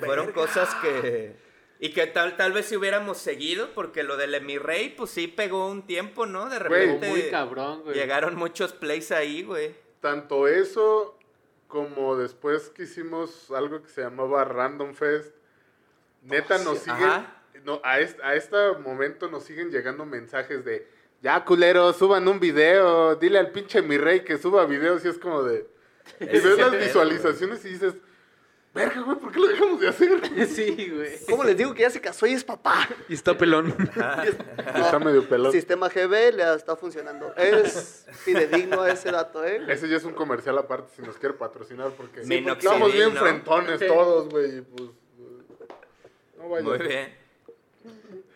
Fueron cosas que. Y que tal, tal vez si hubiéramos seguido, porque lo del Emirrey, pues sí pegó un tiempo, ¿no? De repente. Muy cabrón, güey. Llegaron muchos plays ahí, güey. Tanto eso como después que hicimos algo que se llamaba Random Fest. Neta, nos siguen. Ajá. No, a, este, a este momento nos siguen llegando mensajes de. Ya, culero, suban un video. Dile al pinche mi rey que suba videos. Y es como de. Y ves las visualizaciones y dices. Verga, güey, ¿por qué lo dejamos de hacer? Sí, güey. ¿Cómo les digo que ya se casó y es papá? Y está pelón. Está medio pelón. Sistema GB le está funcionando. Es fidedigno ese dato, ¿eh? Ese ya es un comercial aparte si nos quiere patrocinar porque Minoxidil, estamos bien frentones todos, güey. y Pues, no vaya. Muy bien.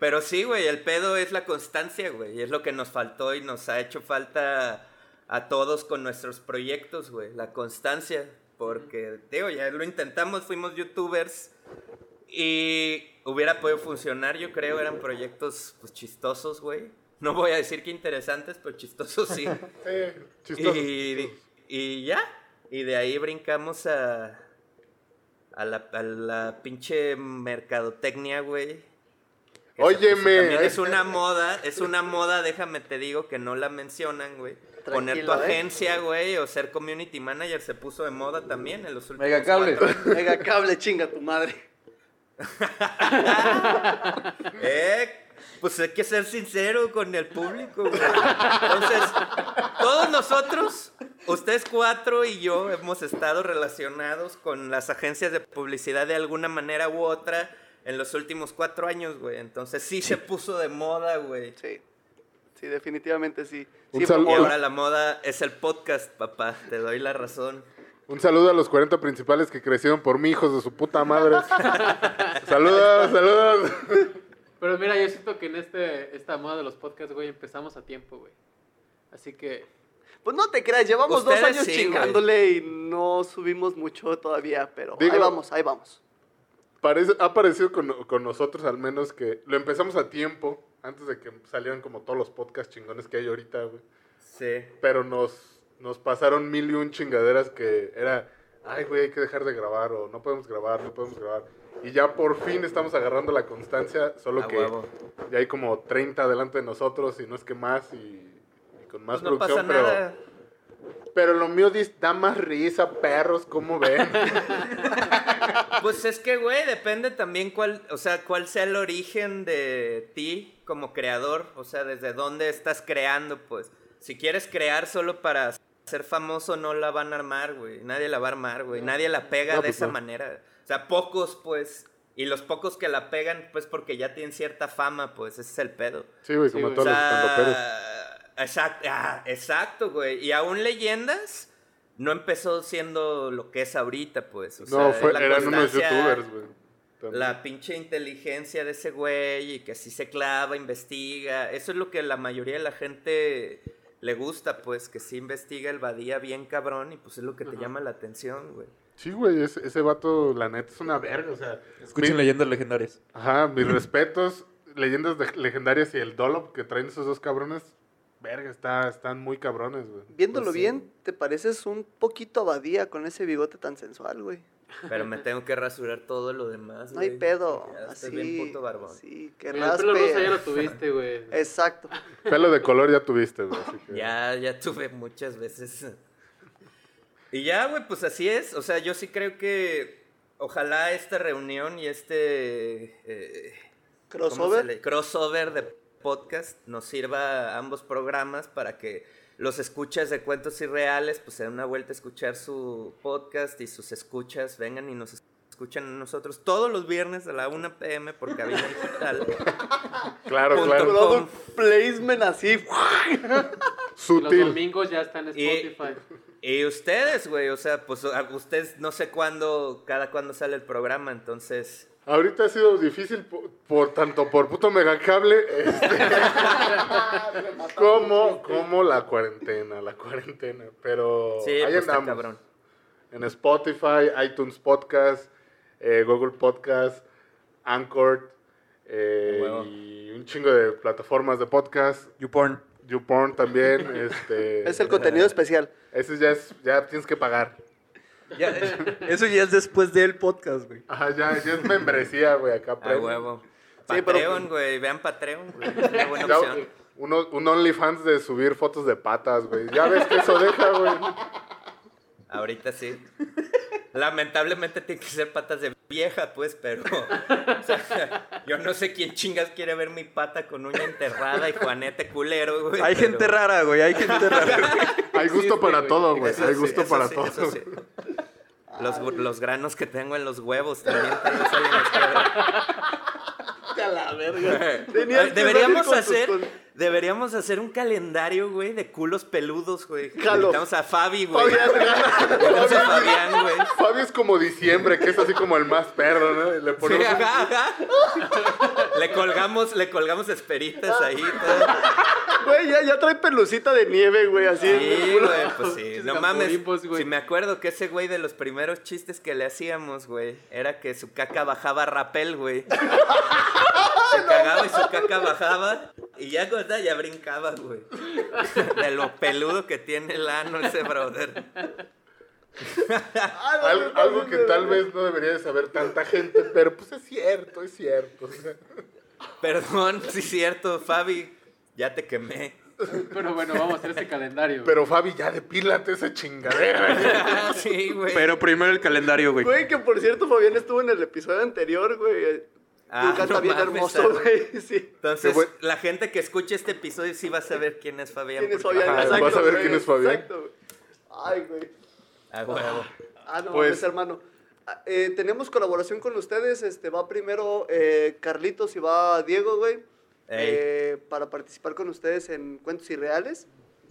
Pero sí, güey, el pedo es la constancia, güey. Y es lo que nos faltó y nos ha hecho falta a todos con nuestros proyectos, güey. La constancia. Porque, digo, ya lo intentamos, fuimos youtubers. Y hubiera podido funcionar, yo creo. Eran proyectos pues, chistosos, güey. No voy a decir que interesantes, pero chistosos sí. Sí, chistoso. Y, y ya. Y de ahí brincamos a. A la, a la pinche mercadotecnia, güey. Óyeme. también Es una moda, es una moda, déjame te digo que no la mencionan, güey. Poner tu ¿eh? agencia, güey, o ser community manager se puso de moda también en los últimos Megacable. cuatro- Mega cable, chinga tu madre. Eh, pues hay que ser sincero con el público, güey. Entonces, todos nosotros, ustedes cuatro y yo, hemos estado relacionados con las agencias de publicidad de alguna manera u otra en los últimos cuatro años, güey. Entonces sí, se puso de moda, güey. Sí. Sí, definitivamente sí. Sí. Y ahora la moda es el podcast, papá. Te doy la razón. Un saludo a los 40 principales que crecieron por mí, hijos de su puta madre. saludos, saludos. Pero mira, yo siento que en este, esta moda de los podcasts, güey, empezamos a tiempo, güey. Así que, Pues no te creas, llevamos dos años sí, chingándole y no subimos mucho todavía, pero Digo- ahí vamos, ahí vamos. Parece, ha parecido con, con nosotros al menos que lo empezamos a tiempo, antes de que salieran como todos los podcasts chingones que hay ahorita, güey. Sí. Pero nos, nos pasaron mil y un chingaderas que era, ay, güey, hay que dejar de grabar o no podemos grabar, no podemos grabar. Y ya por fin estamos agarrando la constancia, solo que huevo. ya hay como 30 delante de nosotros y no es que más y, y con más Pues no producción, pasa pero, nada. Pero lo mío da más risa, perros, ¿cómo ven? Pues es que, güey, depende también cuál, o sea, cuál sea el origen de ti como creador, o sea, desde dónde estás creando, pues. Si quieres crear solo para ser famoso, no la van a armar, güey. Nadie la va a armar, güey. Nadie la pega No, de pues esa no. manera. O sea, pocos, pues. Y los pocos que la pegan, pues porque ya tienen cierta fama, pues ese es el pedo. Sí, güey, como todos O los sea, exacto, ah, exacto, güey. Y aún leyendas no empezó siendo lo que es ahorita, pues. O No, sea, fue, la eran unos youtubers, güey. También. La pinche inteligencia de ese güey y que así se clava, investiga. Eso es lo que la mayoría de la gente le gusta, pues, que sí investiga el Badía bien cabrón y pues es lo que te llama la atención, güey. Sí, güey, ese, ese vato, la neta, es una verga, o sea. Escuchen mi- leyendas legendarias. Ajá, mis respetos, leyendas de- legendarias y el Dolop que traen esos dos cabrones, verga, está, están muy cabrones, güey. Viéndolo Pues sí. bien, te pareces un poquito abadía con ese bigote tan sensual, güey. Pero me tengo que rasurar todo lo demás, No hay pedo. Ya Así. bien puto barbón. Sí, que mira, el pelo raspe. rosa ya lo tuviste, güey. Exacto. Pelo de color ya tuviste, güey. así que- Ya, ya tuve muchas veces. Y ya, güey, pues así es. O sea, yo sí creo que ojalá esta reunión y este eh, ¿cómo se Crossover. crossover de podcast nos sirva a ambos programas para que los escuchas de cuentos irreales pues se den una vuelta a escuchar su podcast y sus escuchas vengan y nos escuchen a nosotros todos los viernes a la 1 pm por cabina digital. Claro, Punto claro. Product placement así. Y los Sutil. domingos ya están en Y- Spotify. Y ustedes, güey, o sea, pues a ustedes no sé cuándo, cada cuándo sale el programa, entonces... Ahorita ha sido difícil por, por- tanto por puto megacable este, como, como la cuarentena, la cuarentena. Pero Sí, ahí pues andamos. cabrón. En Spotify, iTunes Podcast, eh, Google Podcast, Anchor eh, y un chingo de plataformas de podcast. YouPorn. YouPorn también. este, Es el contenido especial. Ese ya, es, ya tienes que pagar. Ya, eso ya es después del podcast, güey. Ajá, ya, ya es membresía, güey, acá. A premium. huevo. Patreon, güey, vean Patreon, güey. Es una buena Ya, opción. uno- un OnlyFans de subir fotos de patas, güey. Ya ves que eso deja, güey. Ahorita sí. Lamentablemente tiene que ser patas de vieja, pues, pero. o sea, yo no sé quién chingas quiere ver mi pata con uña enterrada y Juanete culero, güey. Hay pero- gente rara, güey. Hay gente rara. güey. Hay gusto para güey. todo, güey. Eso Hay gusto para sí, todo. eso sí. Los, los granos que tengo en los huevos también los. A la verga. Deberíamos hacer, deberíamos hacer un calendario, güey, de culos peludos, güey. Invitamos a Fabi, güey. Fabián. Invitamos a Fabián, güey. Fabio es como diciembre, que es así como el más perro, ¿no? Le ponemos un- ajá, ajá. Le colgamos, le colgamos esperitas ahí. todo. Güey, ya, ya trae pelucita de nieve, güey, así. Sí, güey, pues sí. No mames. Si me acuerdo que ese güey de los primeros chistes que le hacíamos, güey, era que su caca bajaba a rapel, güey. Se cagaba y su caca bajaba y ya, cosa, ya brincaba, güey. De lo peludo que tiene el ano ese brother. Ah, Al- algo que tal vez no debería de saber tanta gente, pero pues es cierto, es cierto. Perdón, sí es cierto, Fabi, ya te quemé. Pero bueno, vamos a hacer ese calendario. Pero Fabi, ya depílate esa chingadera. sí, güey. Pero primero el calendario, güey. Güey, que por cierto, Fabián estuvo en el episodio anterior, güey. Ah, Ah, canta no bien mames, hermoso, ah. güey. Sí. Entonces, buen- la gente que escuche este episodio sí va a saber quién es Fabián. ¿Quién es porque- Fabián? Ajá, Exacto, vas a ver quién es Fabián. Exacto, güey. Ay, güey. A huevo. Ah, no, Pues- mames, hermano. Ah, eh, tenemos colaboración con ustedes. Este va primero eh, Carlitos y va Diego, güey. Ey. eh, para participar con ustedes en Cuentos Irreales.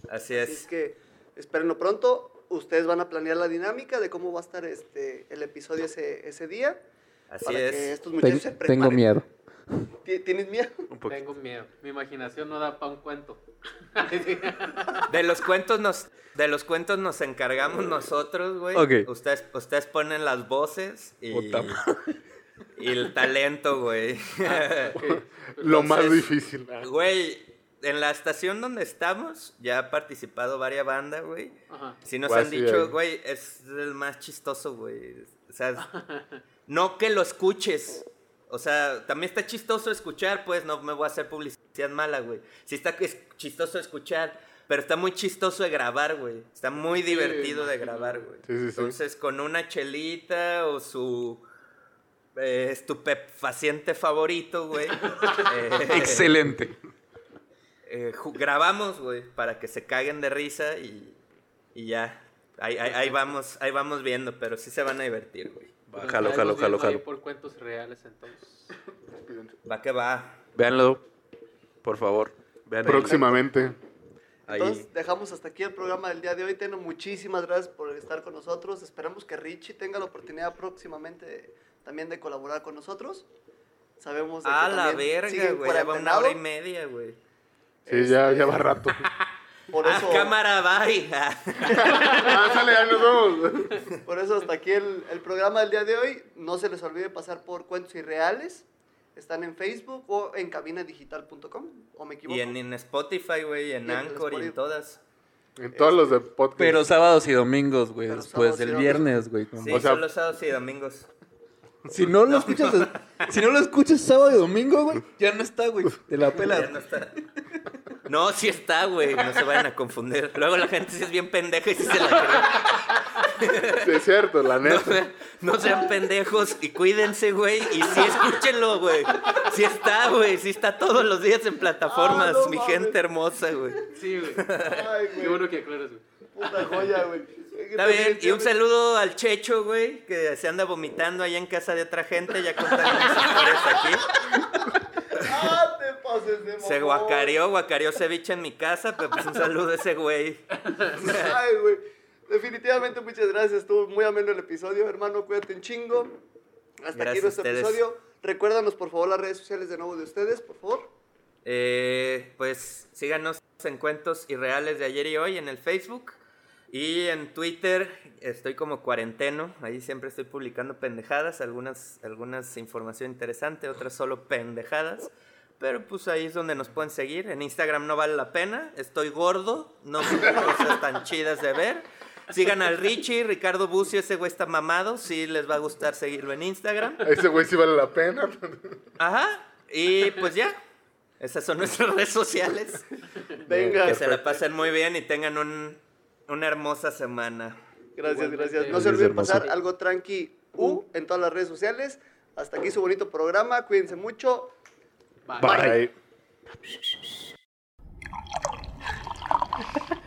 Así Así es es. que espérenlo pronto. Ustedes van a planear la dinámica de cómo va a estar este el episodio ese, ese día. Así para que es. estos muchachos se tengo preparen. miedo. ¿Ti- ¿Tienes miedo? Un poquito. Tengo miedo. Mi imaginación no da para un cuento. De los cuentos nos, de los cuentos nos encargamos nosotros, güey. Ustedes, ustedes ponen las voces y, el talento, güey. Lo más difícil. Ah, Güey, en la estación donde estamos ya ha participado varias bandas, güey. Ajá. Si nos Guay, han dicho, güey, es el más chistoso, güey. O sea, no que lo escuches. O sea, también está chistoso escuchar, pues no me voy a hacer publicidad mala, güey. Sí está chistoso escuchar, pero está muy chistoso de grabar, güey. Está muy divertido de grabar, güey. Sí, sí, sí. Entonces, con una chelita o su eh, estupefaciente favorito, güey. eh, Excelente. eh, grabamos, güey, para que se caguen de risa y, y ya. Ahí, ahí, ahí vamos, ahí vamos viendo, pero sí se van a divertir, güey. Jalo, jalo, jalo, jalo. por cuentos reales entonces. Va que va. Véanlo, por favor. Vean Próximamente. ahí. Entonces, dejamos hasta aquí el programa del día de hoy. Teno, muchísimas gracias por estar con nosotros. Esperamos que Richie tenga la oportunidad próximamente de- también de colaborar con nosotros. Sabemos de que A la verga, güey. Ya va una hora y media, güey. Sí, ya, ya va rato. Por Ah, eso, cámara, bye. ah, sale, ya nos vemos. por eso hasta aquí el, el programa del día de hoy. No se les olvide pasar por Cuentos Irreales. Están en Facebook o en cabinadigital.com. ¿O me equivoco? y en, en Spotify, güey, Y en en Anchor y en todas. En todos los de podcast. Pero sábados y domingos, güey. Después del viernes, güey. Sí, O sea- solo sábados y domingos. Si no lo escuchas, si no lo escuchas sábado y domingo, güey, ya no está, güey. Te la Ya pelas. no está. No, sí está, güey. No se vayan a confundir. Luego la gente sí es bien pendeja y sí se la cree. Sí, es cierto, la No, neta. se- no sean pendejos y cuídense, güey. Y sí, escúchenlo, güey. Sí está, güey. Sí está todos los días en plataformas, Ah, no mi mames. gente hermosa, güey. Sí, güey. Ay, Qué güey. bueno que aclaras, güey. Puta joya, güey. Está bien, y un saludo al Checho, güey, que se anda vomitando allá en casa de otra gente, ya contaron mis historias aquí. Pases de Se guacareó, guacareó ceviche en mi casa, pero pues un saludo a ese güey. Ay, güey. Definitivamente, muchas gracias. Estuvo muy ameno el episodio, hermano. Cuídate un chingo. Hasta aquí Gracias nuestro episodio. Recuérdanos, por favor, las redes sociales de nuevo de ustedes, por favor. Eh, pues síganos en Cuentos Irreales de ayer y hoy en el Facebook. Y en Twitter estoy como cuarenteno. Ahí siempre estoy publicando pendejadas. Algunas, algunas información interesante, otras solo pendejadas. Pero pues ahí es donde nos pueden seguir. En Instagram no vale la pena. Estoy gordo. No subo cosas tan chidas de ver. Sigan al Richie, Ricardo Bucio, ese güey está mamado. Sí les va a gustar seguirlo en Instagram. Ese güey sí vale la pena. Ajá. Y pues ya. Esas son nuestras redes sociales. Venga. Que se la pasen muy bien y tengan un, una hermosa semana. Gracias, Igualmente. gracias. No se olviden pasar algo tranqui U en todas las redes sociales. Hasta aquí su bonito programa. Cuídense mucho. Bye. Bye.